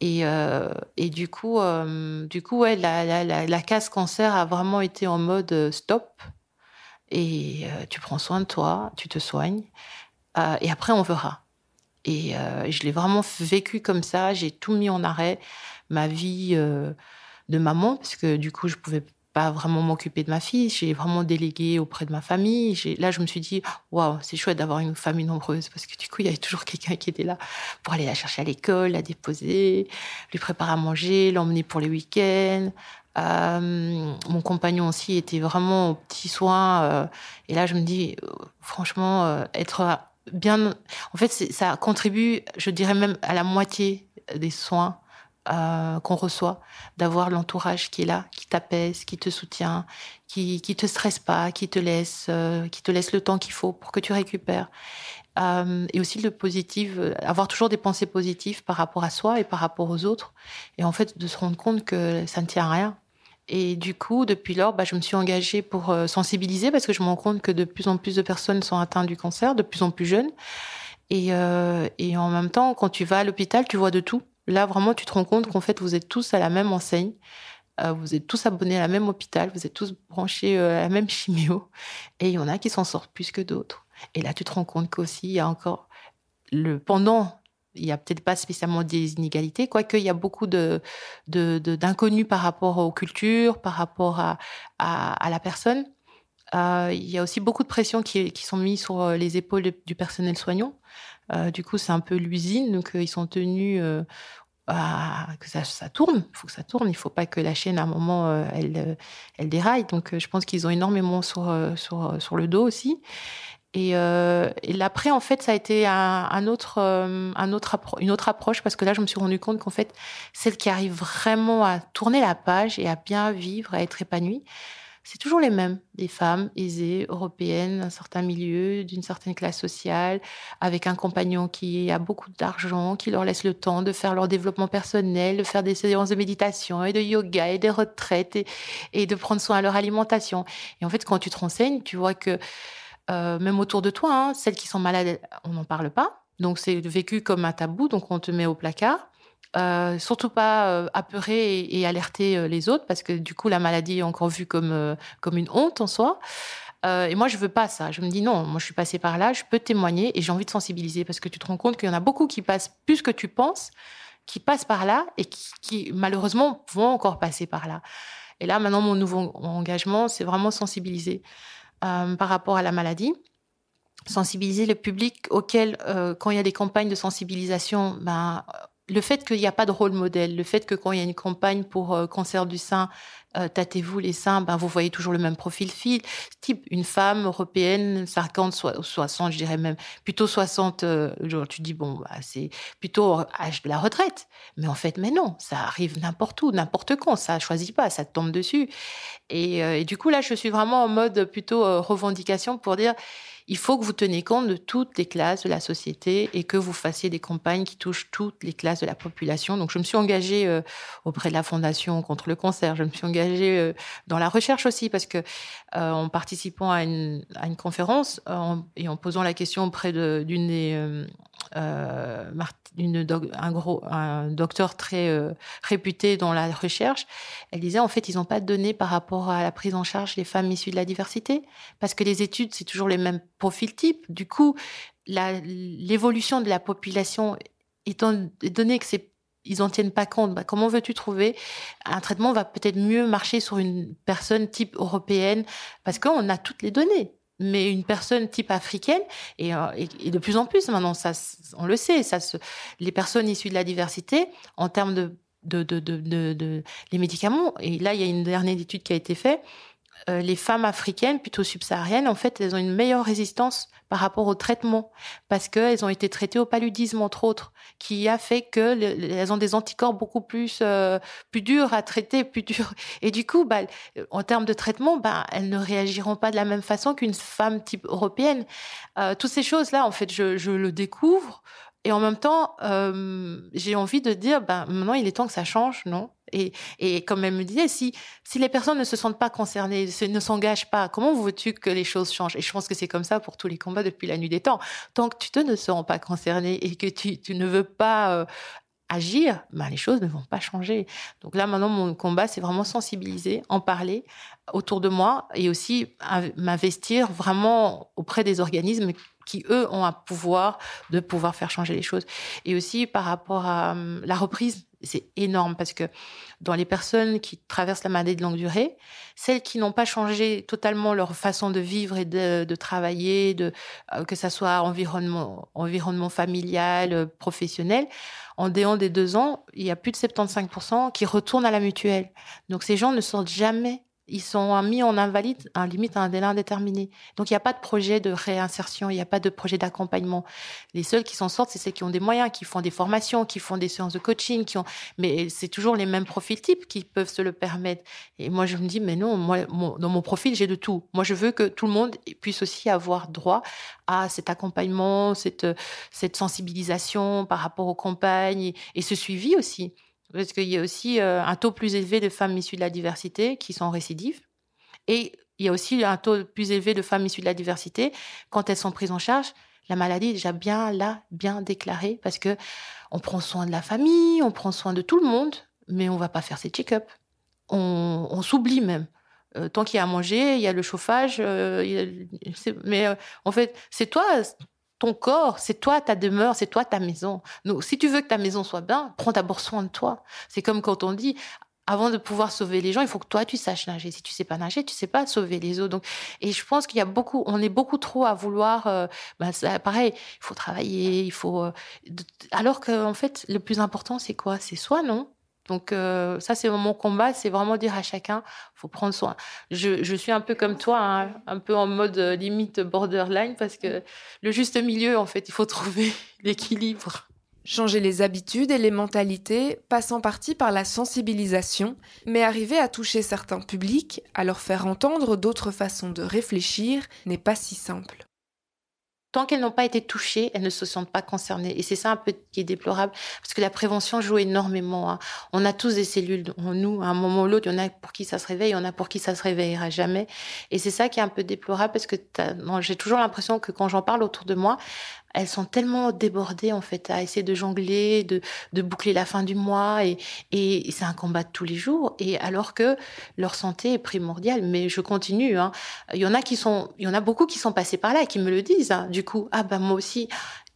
Et, euh, et du coup, euh, du coup, ouais, la, la, la, la case cancer a vraiment été en mode stop. Et tu prends soin de toi, tu te soignes, et après on verra. Et je l'ai vraiment vécu comme ça. J'ai tout mis en arrêt, ma vie de maman, parce que du coup, je pouvais pas vraiment m'occuper de ma fille. J'ai vraiment délégué auprès de ma famille. Là, je me suis dit, waouh, c'est chouette d'avoir une famille nombreuse parce que du coup, il y avait toujours quelqu'un qui était là pour aller la chercher à l'école, la déposer, lui préparer à manger, l'emmener pour les week-ends. Euh, mon compagnon aussi était vraiment au petit soin. Euh, et là, je me dis, euh, franchement, être bien. En fait, ça contribue, je dirais même à la moitié des soins euh, qu'on reçoit, d'avoir l'entourage qui est là, qui t'apaise, qui te soutient, qui qui te stresse pas, qui te laisse euh, qui te laisse le temps qu'il faut pour que tu récupères. Euh, et aussi le positif, avoir toujours des pensées positives par rapport à soi et par rapport aux autres. Et en fait, de se rendre compte que ça ne tient à rien. Et du coup, depuis lors, bah, je me suis engagée pour sensibiliser parce que je me rends compte que de plus en plus de personnes sont atteintes du cancer, de plus en plus jeunes. Et, et en même temps, quand tu vas à l'hôpital, tu vois de tout. Là, vraiment, tu te rends compte qu'en fait, vous êtes tous à la même enseigne. Euh, vous êtes tous abonnés à la même hôpital, vous êtes tous branchés euh, à la même chimio, et il y en a qui s'en sortent plus que d'autres. Et là, tu te rends compte qu'aussi, il y a encore le pendant, il y a peut-être pas spécialement des inégalités, quoique il y a beaucoup de, d'inconnus par rapport aux cultures, par rapport à, à, la personne. Euh, il y a aussi beaucoup de pressions qui sont mises sur les épaules du personnel soignant. Euh, du coup, c'est un peu l'usine, donc euh, ils sont tenus euh, à, que ça, tourne. Il faut que ça tourne. Il ne faut pas que la chaîne, à un moment, elle, déraille. Donc, je pense qu'ils ont énormément sur, le dos aussi. Et, et l'après, en fait, ça a été un autre une autre approche parce que là, je me suis rendu compte qu'en fait, celle qui arrive vraiment à tourner la page et à bien vivre, à être épanouie, c'est toujours les mêmes. Des femmes aisées, européennes, d'un certain milieu, d'une certaine classe sociale, avec un compagnon qui a beaucoup d'argent, qui leur laisse le temps de faire leur développement personnel, de faire des séances de méditation et de yoga et des retraites et, de prendre soin de leur alimentation. Et en fait, quand tu te renseignes, tu vois que euh, même autour de toi, hein, celles qui sont malades, on n'en parle pas. Donc c'est vécu comme un tabou, donc on te met au placard. Euh, surtout pas euh, apeurer et, alerter euh, les autres parce que du coup la maladie est encore vue comme comme une honte en soi. et moi je veux pas ça. Je me dis non, moi je suis passée par là, je peux témoigner et j'ai envie de sensibiliser parce que tu te rends compte qu'il y en a beaucoup qui passent plus que tu penses, qui passent par là et qui, malheureusement vont encore passer par là. Et là maintenant mon nouveau engagement c'est vraiment sensibiliser par rapport à la maladie sensibiliser le public auquel, quand il y a des campagnes de sensibilisation, ben, le fait qu'il n'y a pas de rôle modèle, le fait que quand il y a une campagne pour euh, cancer du sein, euh, tâtez-vous les seins, ben vous voyez toujours le même profil fil, type une femme européenne, 50, 60, je dirais même, plutôt 60, euh, tu dis bon, bah, c'est plutôt âge de la retraite. Mais en fait, mais non, ça arrive n'importe où, n'importe quand, ça choisit pas, ça tombe dessus. Et, et, du coup, là, je suis vraiment en mode plutôt revendication pour dire, il faut que vous teniez compte de toutes les classes de la société et que vous fassiez des campagnes qui touchent toutes les classes de la population. Donc, je me suis engagée euh, auprès de la Fondation contre le cancer. Je me suis engagée euh, dans la recherche aussi parce que, euh, en participant à une, à une conférence et en posant la question auprès d'une des euh, une un gros un docteur très euh, réputé dans la recherche, elle disait en fait ils n'ont pas de données par rapport à la prise en charge des femmes issues de la diversité parce que les études c'est toujours les mêmes profils types. Du coup, l'évolution de la population étant donné que c'est ils en tiennent pas compte. Bah, comment veux-tu trouver un traitement va peut-être mieux marcher sur une personne type européenne? Parce qu'on a toutes les données mais une personne type africaine et, euh, et, de plus en plus maintenant ça on le sait ça les personnes issues de la diversité en termes de de, de, de, de, les médicaments et là il y a une dernière étude qui a été faite euh, les femmes africaines, plutôt subsahariennes, en fait, elles ont une meilleure résistance par rapport au traitement parce qu'elles ont été traitées au paludisme, entre autres, qui a fait qu'elles ont des anticorps beaucoup plus euh, plus durs à traiter, plus durs. Et du coup, bah, en termes de traitement, bah, elles ne réagiront pas de la même façon qu'une femme type européenne. Euh, toutes ces choses-là, en fait, je, je le découvre. Et en même temps, euh, j'ai envie de dire, ben, maintenant, il est temps que ça change, non? Et, et comme elle me disait, si, si les personnes ne se sentent pas concernées, ne s'engagent pas, comment veux-tu que les choses changent? Et je pense que c'est comme ça pour tous les combats depuis la nuit des temps. Tant que tu te ne sens pas concerné et que tu, tu ne veux pas euh, agir, ben les choses ne vont pas changer. Donc là, maintenant, mon combat, c'est vraiment sensibiliser, en parler autour de moi et aussi m'investir vraiment auprès des organismes qui, eux, ont un pouvoir de pouvoir faire changer les choses. Et aussi par rapport à hum, la reprise, c'est énorme parce que dans les personnes qui traversent la maladie de longue durée, celles qui n'ont pas changé totalement leur façon de vivre et de, de travailler, de, euh, que ça soit environnement, environnement familial, euh, professionnel, en déant des deux ans, il y a plus de 75% qui retournent à la mutuelle. Donc ces gens ne sortent jamais ils sont mis en invalide, en limite à un délai indéterminé. Donc il n'y a pas de projet de réinsertion, il n'y a pas de projet d'accompagnement. Les seuls qui s'en sortent, c'est ceux qui ont des moyens, qui font des formations, qui font des séances de coaching. Mais c'est toujours les mêmes profils types qui peuvent se le permettre. Et moi je me dis, mais non, moi dans mon profil j'ai de tout. Moi je veux que tout le monde puisse aussi avoir droit à cet accompagnement, cette sensibilisation par rapport aux campagnes et ce suivi aussi. Parce qu'il y a aussi euh, un taux plus élevé de femmes issues de la diversité qui sont récidives. Et il y a aussi un taux plus élevé de femmes issues de la diversité quand elles sont prises en charge. La maladie est déjà bien là, bien déclarée, parce que on prend soin de la famille, on prend soin de tout le monde, mais on va pas faire ses check-up. On, s'oublie même. Euh, tant qu'il y a à manger, il y a le chauffage. Euh, mais en fait, c'est toi, ton corps, c'est toi ta demeure, c'est toi ta maison. Donc, si tu veux que ta maison soit bien, prends d'abord soin de toi. C'est comme quand on dit, avant de pouvoir sauver les gens, il faut que toi tu saches nager. Si tu sais pas nager, tu sais pas sauver les autres. Donc, et je pense qu'il y a beaucoup, on est beaucoup trop à vouloir. Euh, bah, pareil, il faut travailler, il faut. Euh, alors que en fait, le plus important, c'est quoi? C'est soi, non? Donc euh, ça, c'est mon combat, c'est vraiment dire à chacun, faut prendre soin. Je, suis un peu comme toi, hein, un peu en mode euh, limite borderline, parce que le juste milieu, en fait, il faut trouver l'équilibre. Changer les habitudes et les mentalités passe en partie par la sensibilisation, mais arriver à toucher certains publics, à leur faire entendre d'autres façons de réfléchir, n'est pas si simple tant qu'elles n'ont pas été touchées, elles ne se sentent pas concernées. Et c'est ça un peu qui est déplorable, parce que la prévention joue énormément. Hein. On a tous des cellules en nous, à un moment ou l'autre, il y en a pour qui ça se réveille, il y en a pour qui ça se réveillera jamais. Et c'est ça qui est un peu déplorable, parce que j'ai toujours l'impression que quand j'en parle autour de moi, elles sont tellement débordées en fait à essayer de jongler, de, de boucler la fin du mois et, et c'est un combat de tous les jours. Et alors que leur santé est primordiale. Mais je continue. Hein. Il y en a qui sont, il y en a beaucoup qui sont passés par là et qui me le disent. Hein. Du coup, ah ben moi aussi.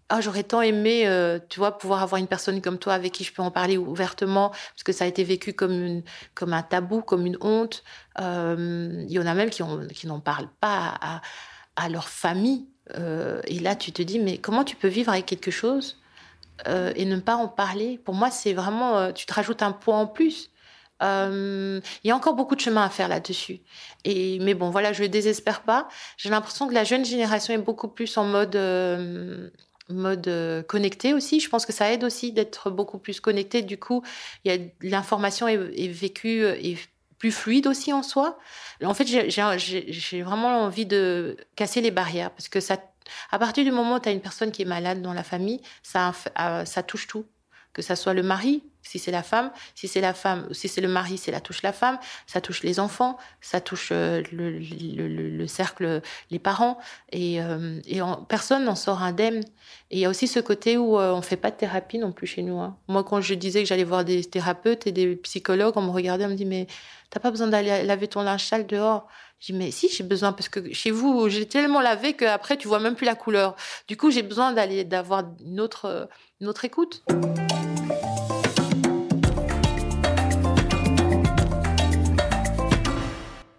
Ah, j'aurais tant aimé, euh, tu vois, pouvoir avoir une personne comme toi avec qui je peux en parler ouvertement, parce que ça a été vécu comme une, comme un tabou, comme une honte. Euh, il y en a même qui, ont, qui n'en parlent pas à, à leur famille. Euh, et là, tu te dis, mais comment tu peux vivre avec quelque chose euh, et ne pas en parler? Pour moi, c'est vraiment, euh, tu te rajoutes un poids en plus. Il y a encore beaucoup de chemin à faire là-dessus. Et mais bon, voilà, je ne désespère pas. J'ai l'impression que la jeune génération est beaucoup plus en mode mode connecté aussi. Je pense que ça aide aussi d'être beaucoup plus connecté. Du coup, l'information est, est vécue et plus fluide aussi en soi. En fait, j'ai vraiment envie de casser les barrières parce que ça, à partir du moment où tu as une personne qui est malade dans la famille, ça, euh, ça touche tout. Que ça soit le mari, si c'est la femme, si c'est la femme, si c'est le mari, c'est la touche la femme, ça touche les enfants, ça touche euh, le, le, le, cercle, les parents, et, euh, personne n'en sort indemne. Et il y a aussi ce côté où euh, on fait pas de thérapie non plus chez nous. Hein. Moi, quand je disais que j'allais voir des thérapeutes et des psychologues, on me regardait, on me dit mais t'as pas besoin d'aller laver ton linge sale dehors. Je dis mais si j'ai besoin parce que chez vous j'ai tellement lavé qu'après tu vois même plus la couleur. Du coup j'ai besoin d'aller d'avoir une autre une autre écoute.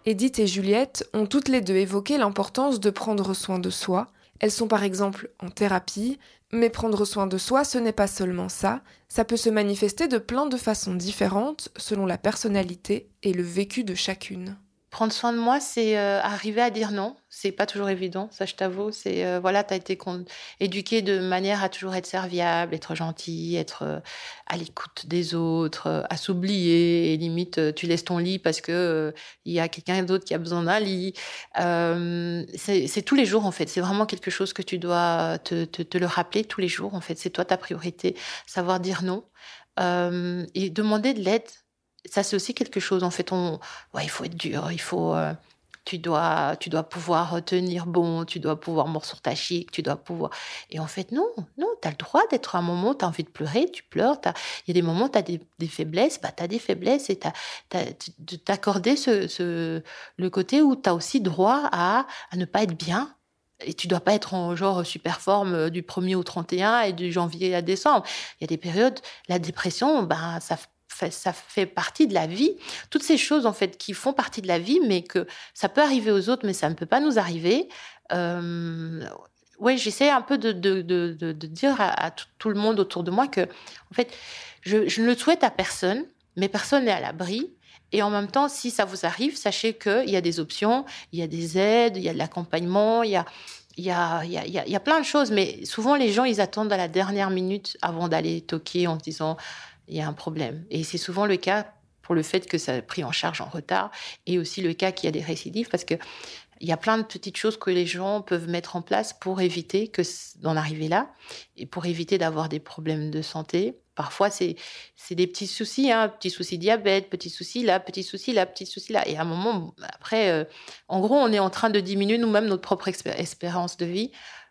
Edith et Juliette ont toutes les deux évoqué l'importance de prendre soin de soi. Elles sont par exemple en thérapie, mais prendre soin de soi, ce n'est pas seulement ça, ça peut se manifester de plein de façons différentes selon la personnalité et le vécu de chacune. Prendre soin de moi, c'est euh, arriver à dire non. C'est pas toujours évident, ça je t'avoue. C'est euh, voilà, t'as été éduqué de manière à toujours être serviable, être gentil, être euh, à l'écoute des autres, à s'oublier. Et limite, tu laisses ton lit parce que il y a quelqu'un d'autre qui a besoin d'un lit. c'est tous les jours en fait. C'est vraiment quelque chose que tu dois te, te, te, le rappeler tous les jours en fait. C'est toi ta priorité, savoir dire non et demander de l'aide ça c'est aussi quelque chose. En fait, on, ouais, il faut être dur, il faut, euh, tu dois, tu dois pouvoir tenir bon, tu dois pouvoir mordre ta chic, tu dois pouvoir. Et en fait, non, non, as le droit d'être à un moment, tu as envie de pleurer, tu pleures. Il y a des moments, tu as des, faiblesses, bah, as des faiblesses et de t'accorder ce, ce, le côté où tu as aussi droit à, à ne pas être bien, et tu dois pas être en genre super forme euh, du 1er au 31 et du janvier à décembre. Il y a des périodes, la dépression, ben, ça ça fait partie de la vie. Toutes ces choses, en fait, qui font partie de la vie, mais que ça peut arriver aux autres, mais ça ne peut pas nous arriver. Euh, j'essaie un peu de, dire à, tout, le monde autour de moi que, en fait, je, ne le souhaite à personne, mais personne n'est à l'abri. Et en même temps, si ça vous arrive, sachez qu'il y a des options, il y a des aides, il y a de l'accompagnement, il y a, il y a, il y, a, il y a plein de choses, mais souvent les gens, ils attendent à la dernière minute avant d'aller toquer en disant il y a un problème. Et c'est souvent le cas pour le fait que ça a pris en charge en retard et aussi le cas qu'il y a des récidives parce que il y a plein de petites choses que les gens peuvent mettre en place pour éviter que d'en arriver là et pour éviter d'avoir des problèmes de santé. Parfois, c'est des petits soucis, hein, petits soucis diabète, petits soucis là, petits soucis là, petits soucis là. Et à un moment, après, euh, en gros, on est en train de diminuer nous-mêmes notre propre espérance de vie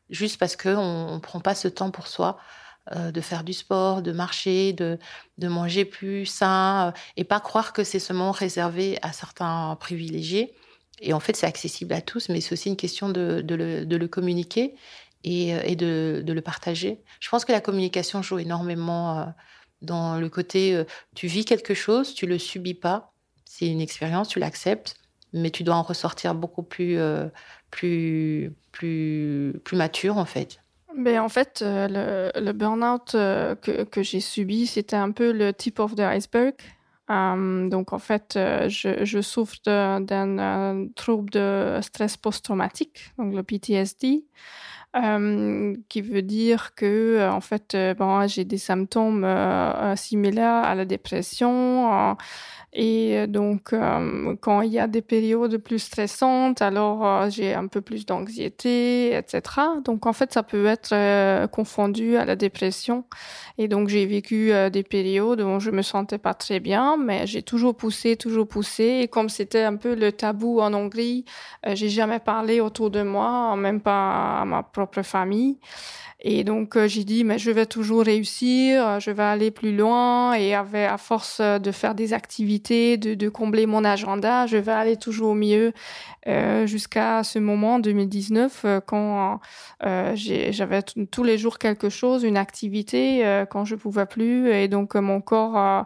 juste parce qu'on ne prend pas ce temps pour soi. Euh, de faire du sport, de marcher, de, de manger plus sain, euh, et pas croire que c'est seulement réservé à certains privilégiés. Et en fait, c'est accessible à tous, mais c'est aussi une question de, de, le, de le, communiquer et, euh, et de, de, le partager. Je pense que la communication joue énormément dans le côté tu vis quelque chose, tu le subis pas, c'est une expérience, tu l'acceptes, mais tu dois en ressortir beaucoup plus, plus, plus, plus mature en fait. Ben, en fait, euh, le, le burn-out euh, que, que j'ai subi, c'était un peu le tip of the iceberg. Um, donc, en fait, je, souffre d'un trouble de stress post-traumatique, donc le PTSD, qui veut dire que, en fait, bon, j'ai des symptômes similaires à la dépression. Et euh, donc, euh, quand il y a des périodes plus stressantes, alors euh, j'ai un peu plus d'anxiété, etc. Donc, en fait, ça peut être confondu à la dépression. Et donc, j'ai vécu des périodes où je me sentais pas très bien, mais j'ai toujours poussé, toujours poussé. Et comme c'était un peu le tabou en Hongrie, j'ai jamais parlé autour de moi, même pas à ma propre famille. Et donc euh, j'ai dit mais je vais toujours réussir, euh, je vais aller plus loin et avec à force de faire des activités, de, combler mon agenda, je vais aller toujours mieux euh, jusqu'à ce moment 2019 euh, quand j'avais tous les jours quelque chose, une activité quand je pouvais plus et donc mon corps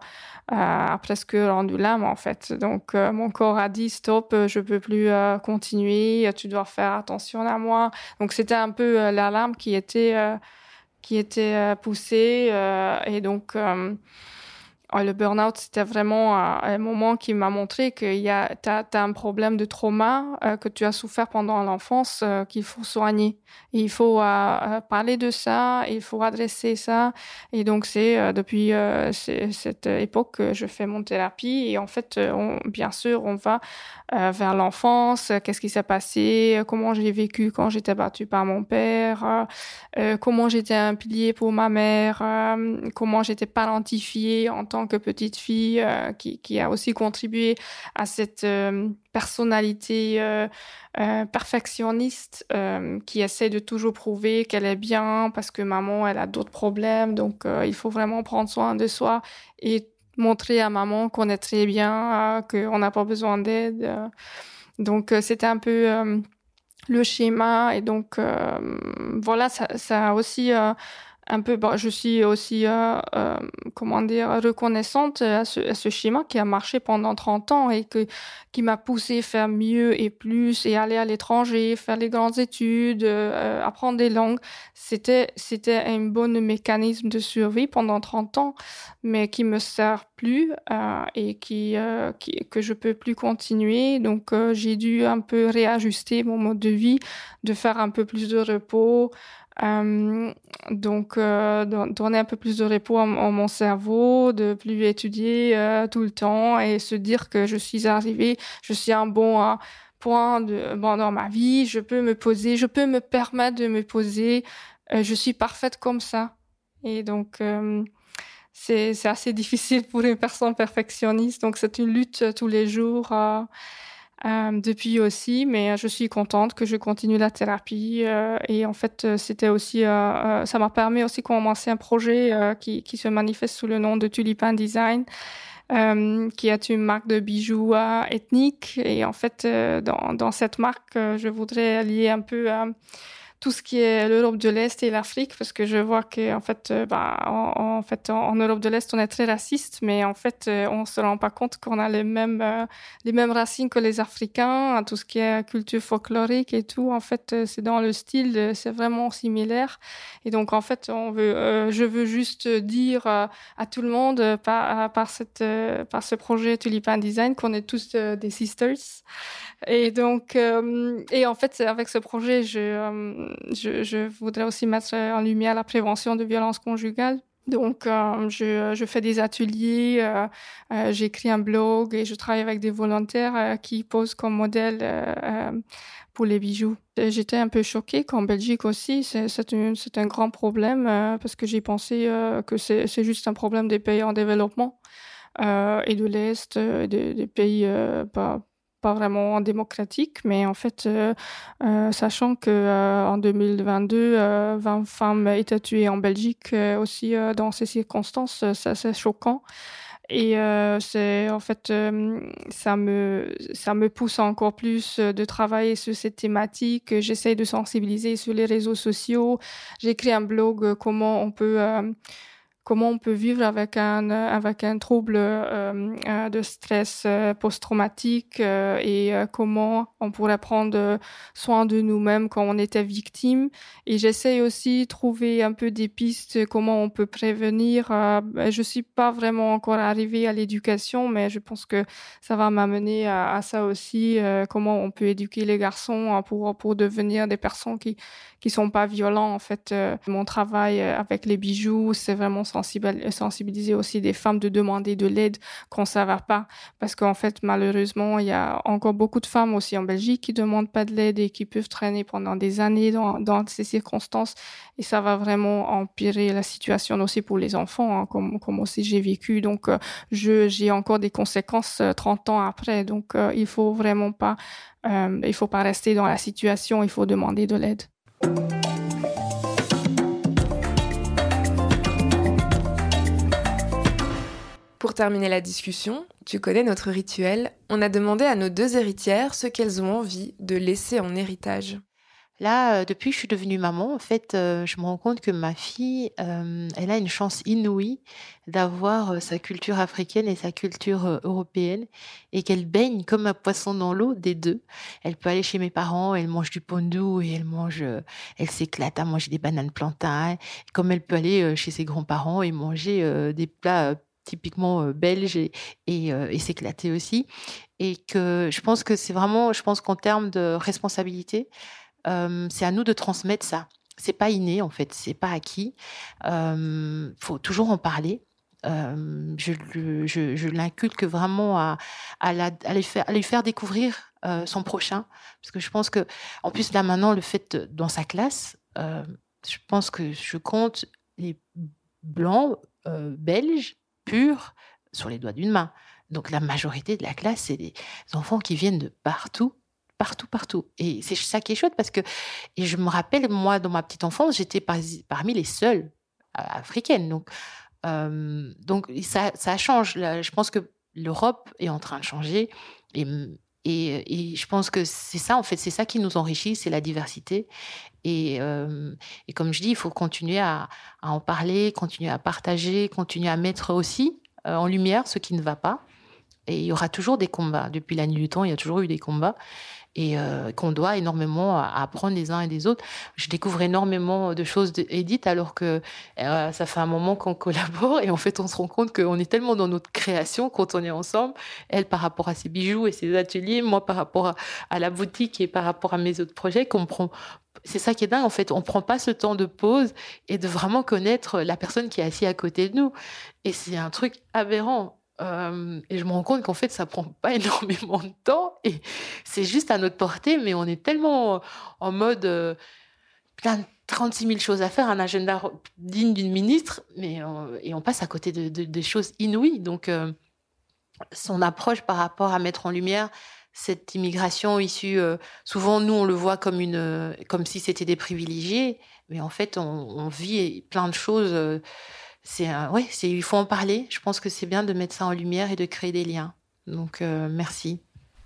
a presque rendu l'âme en fait. Donc mon corps a dit stop, je peux plus continuer, tu dois faire attention à moi. Donc c'était un peu l'alarme qui était qui était poussée et donc le burn-out, c'était vraiment un, moment qui m'a montré qu'il y a, t'as, as un problème de trauma euh, que tu as souffert pendant l'enfance euh, qu'il faut soigner. il faut euh, parler de ça, il faut adresser ça. Et donc c'est depuis cette époque que je fais mon thérapie. Et en fait, bien sûr, on va vers l'enfance. Qu'est-ce qui s'est passé? Comment j'ai vécu quand j'étais battue par mon père? Comment j'étais un pilier pour ma mère? Comment j'étais parentifiée en tant que petite fille euh, qui, a aussi contribué à cette euh, personnalité euh, perfectionniste qui essaie de toujours prouver qu'elle est bien parce que maman elle a d'autres problèmes. Donc il faut vraiment prendre soin de soi et montrer à maman qu'on est très bien qu'on n'a pas besoin d'aide. Donc c'était un peu le schéma et donc voilà ça, ça a aussi un peu, je suis aussi, euh, euh, comment dire, reconnaissante à ce, à ce, schéma qui a marché pendant 30 ans et que, qui m'a poussé à faire mieux et plus et aller à l'étranger, faire les grandes études, euh, apprendre des langues. C'était, c'était un bon mécanisme de survie pendant 30 ans, mais qui me sert plus euh, et qui, euh, qui, que je peux plus continuer. Donc, j'ai dû un peu réajuster mon mode de vie, de faire un peu plus de repos. Euh, donc, euh, donner un peu plus de repos à, mon cerveau, de plus étudier euh, tout le temps et se dire que je suis arrivée, je suis un bon euh, point de, bon, dans ma vie, je peux me poser, je peux me permettre de me poser, je suis parfaite comme ça. Et donc, c'est assez difficile pour une personne perfectionniste. Donc, c'est une lutte tous les jours. Euh, depuis aussi, mais je suis contente que je continue la thérapie. Euh, et en fait, euh, c'était aussi, ça m'a permis aussi de commencer un projet qui, qui se manifeste sous le nom de Tulipan Design. qui est une marque de bijoux ethniques et en fait dans, dans cette marque je voudrais lier un peu tout ce qui est l'Europe de l'Est et l'Afrique, parce que je vois que en fait, euh, bah, en, en, fait, en, Europe de l'Est, on est très raciste, mais en fait, euh, on se rend pas compte qu'on a les mêmes euh, les mêmes racines que les Africains, tout ce qui est culture folklorique et tout. En fait, c'est dans le style, c'est vraiment similaire. Et donc, en fait, on veut, je veux juste dire à tout le monde par par cette par ce projet Tulipan Design qu'on est tous des sisters. Et donc, et en fait, avec ce projet, je, je, voudrais aussi mettre en lumière la prévention de violences conjugales. Donc, euh, je, fais des ateliers, euh, j'écris un blog et je travaille avec des volontaires qui posent comme modèle pour les bijoux. J'étais un peu choquée qu'en Belgique aussi, c'est un, un grand problème parce que j'ai pensé que c'est juste un problème des pays en développement et de l'Est, des, des pays pas pas vraiment démocratique, mais en fait, euh, euh, sachant que euh, en 2022, 20 femmes étaient tuées en Belgique aussi dans ces circonstances, ça c'est choquant. Et c'est en fait, ça me ça me pousse encore plus de travailler sur cette thématique. J'essaye de sensibiliser sur les réseaux sociaux. J'écris un blog comment on peut comment on peut vivre avec un avec un trouble euh, euh de stress euh, post-traumatique euh, et comment on pourrait prendre soin de nous-mêmes quand on était victime. Et j'essaie aussi de trouver un peu des pistes comment on peut prévenir ben, je suis pas vraiment encore arrivée à l'éducation mais je pense que ça va m'amener à, à, ça aussi comment on peut éduquer les garçons pour pour devenir des personnes qui qui sont pas violents en fait mon travail avec les bijoux c'est vraiment sensibiliser aussi des femmes de demander de l'aide qu'on ne va pas. Parce qu'en fait, malheureusement, il y a encore beaucoup de femmes aussi en Belgique qui demandent pas de l'aide et qui peuvent traîner pendant des années dans, ces circonstances. Et ça va vraiment empirer la situation aussi pour les enfants, hein, comme, aussi j'ai vécu. Donc, euh, je, j'ai encore des conséquences 30 euh, ans après. Donc, euh, il faut vraiment pas, il faut pas rester dans la situation, il faut demander de l'aide. Pour terminer la discussion, tu connais notre rituel, on a demandé à nos deux héritières ce qu'elles ont envie de laisser en héritage. Là, euh, depuis que je suis devenue maman, en fait, euh, je me rends compte que ma fille, euh, elle a une chance inouïe d'avoir sa culture africaine et sa culture européenne et qu'elle baigne comme un poisson dans l'eau des deux. Elle peut aller chez mes parents, elle mange du pondou et elle mange, elle s'éclate à manger des bananes plantains, comme elle peut aller chez ses grands-parents et manger des plats typiquement belges et, et, et s'éclater aussi. Et que je pense que c'est vraiment, je pense qu'en termes de responsabilité, c'est à nous de transmettre ça. C'est pas inné en fait, c'est pas acquis. Il faut toujours en parler. je, je, l'inculque vraiment à, à, lui faire, à, lui faire, découvrir son prochain. Parce que je pense que, en plus, là maintenant, le fait dans sa classe, je pense que je compte les blancs belges purs sur les doigts d'une main. Donc la majorité de la classe, c'est des enfants qui viennent de partout partout, partout. Et c'est ça qui est chouette parce que, et je me rappelle, moi, dans ma petite enfance, j'étais parmi les seules euh, africaines. Donc, euh, donc ça, ça change. Je pense que l'Europe est en train de changer. Et, et, je pense que c'est ça, en fait, c'est ça qui nous enrichit, c'est la diversité. Et, euh, comme je dis, il faut continuer à, en parler, continuer à partager, continuer à mettre aussi en lumière ce qui ne va pas. Et il y aura toujours des combats. Depuis la nuit du temps, il y a toujours eu des combats et euh, qu'on doit énormément apprendre les uns et des autres. Je découvre énormément de choses édites alors que euh, ça fait un moment qu'on collabore et en fait on se rend compte qu'on est tellement dans notre création quand on est ensemble, elle par rapport à ses bijoux et ses ateliers, moi par rapport à, la boutique et par rapport à mes autres projets, qu'on prend c'est ça qui est dingue, en fait. On prend pas ce temps de pause et de vraiment connaître la personne qui est assise à côté de nous. Et c'est un truc aberrant. Euh, et je me rends compte qu'en fait, ça prend pas énormément de temps et c'est juste à notre portée, mais on est tellement en mode euh, plein 36 000 choses à faire, un agenda digne d'une ministre, mais euh, et on passe à côté de, des choses inouïes. Donc, son approche par rapport à mettre en lumière cette immigration issue, souvent nous on le voit comme une, comme si c'était des privilégiés, mais en fait on, on vit plein de choses c'est ouais, c'est il faut en parler. Je pense que c'est bien de mettre ça en lumière et de créer des liens. Donc euh, merci.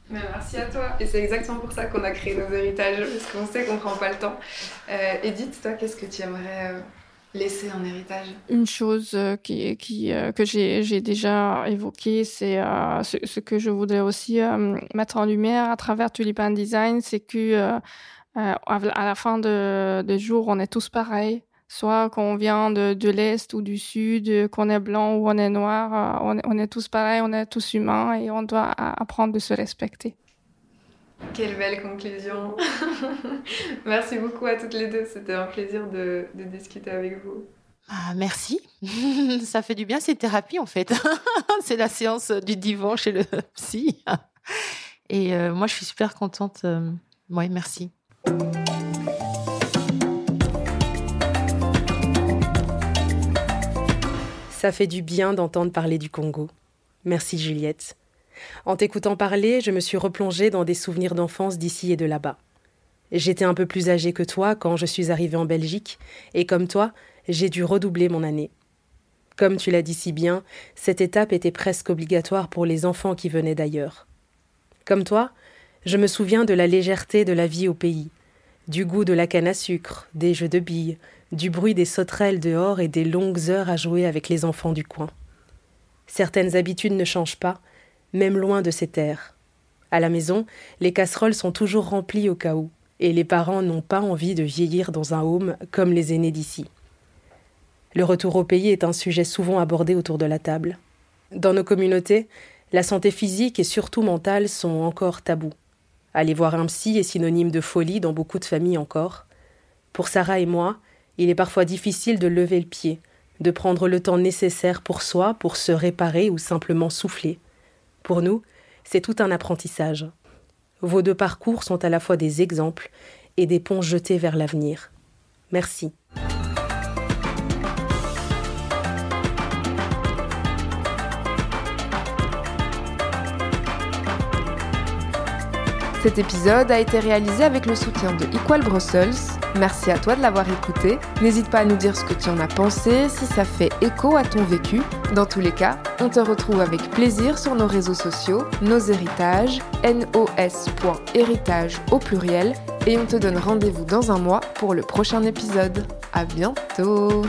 merci à toi. Et c'est exactement pour ça qu'on a créé nos héritages, parce qu'on sait qu'on prend pas le temps. Euh, Edith, toi, qu'est-ce que tu aimerais euh, laisser en héritage? Une chose qui, qui que j'ai déjà évoquée, c'est ce, que je voudrais aussi mettre en lumière à travers Tulipan Design, c'est que à la fin de, de jour, on est tous pareils soit qu'on vient de, de l'Est ou du Sud, qu'on est blanc ou on est noir, euh, on, est tous pareils, on est tous humains et on doit apprendre de se respecter. Quelle belle conclusion. merci beaucoup à toutes les deux. C'était un plaisir de, de discuter avec vous. Ah, merci. Ça fait du bien, c'est thérapie en fait. c'est la séance du divan chez le psy. Et euh, moi, je suis super contente. Euh, oui, merci. Fait du bien d'entendre parler du Congo. Merci Juliette. En t'écoutant parler, je me suis replongée dans des souvenirs d'enfance d'ici et de là-bas. J'étais un peu plus âgée que toi quand je suis arrivée en Belgique, et comme toi, j'ai dû redoubler mon année. Comme tu l'as dit si bien, cette étape était presque obligatoire pour les enfants qui venaient d'ailleurs. Comme toi, je me souviens de la légèreté de la vie au pays, du goût de la canne à sucre, des jeux de billes, du bruit des sauterelles dehors et des longues heures à jouer avec les enfants du coin. Certaines habitudes ne changent pas, même loin de ces terres. À la maison, les casseroles sont toujours remplies au cas où, et les parents n'ont pas envie de vieillir dans un home comme les aînés d'ici. Le retour au pays est un sujet souvent abordé autour de la table. Dans nos communautés, la santé physique et surtout mentale sont encore tabous. Aller voir un psy est synonyme de folie dans beaucoup de familles encore. Pour Sarah et moi, il est parfois difficile de lever le pied, de prendre le temps nécessaire pour soi, pour se réparer ou simplement souffler. Pour nous, c'est tout un apprentissage. Vos deux parcours sont à la fois des exemples et des ponts jetés vers l'avenir. Merci. Cet épisode a été réalisé avec le soutien de Equal Brussels Merci à toi de l'avoir écouté. N'hésite pas à nous dire ce que tu en as pensé, si ça fait écho à ton vécu. Dans tous les cas, on te retrouve avec plaisir sur nos réseaux sociaux, nos héritages, nos.héritage au pluriel, et on te donne rendez-vous dans un mois pour le prochain épisode. À bientôt!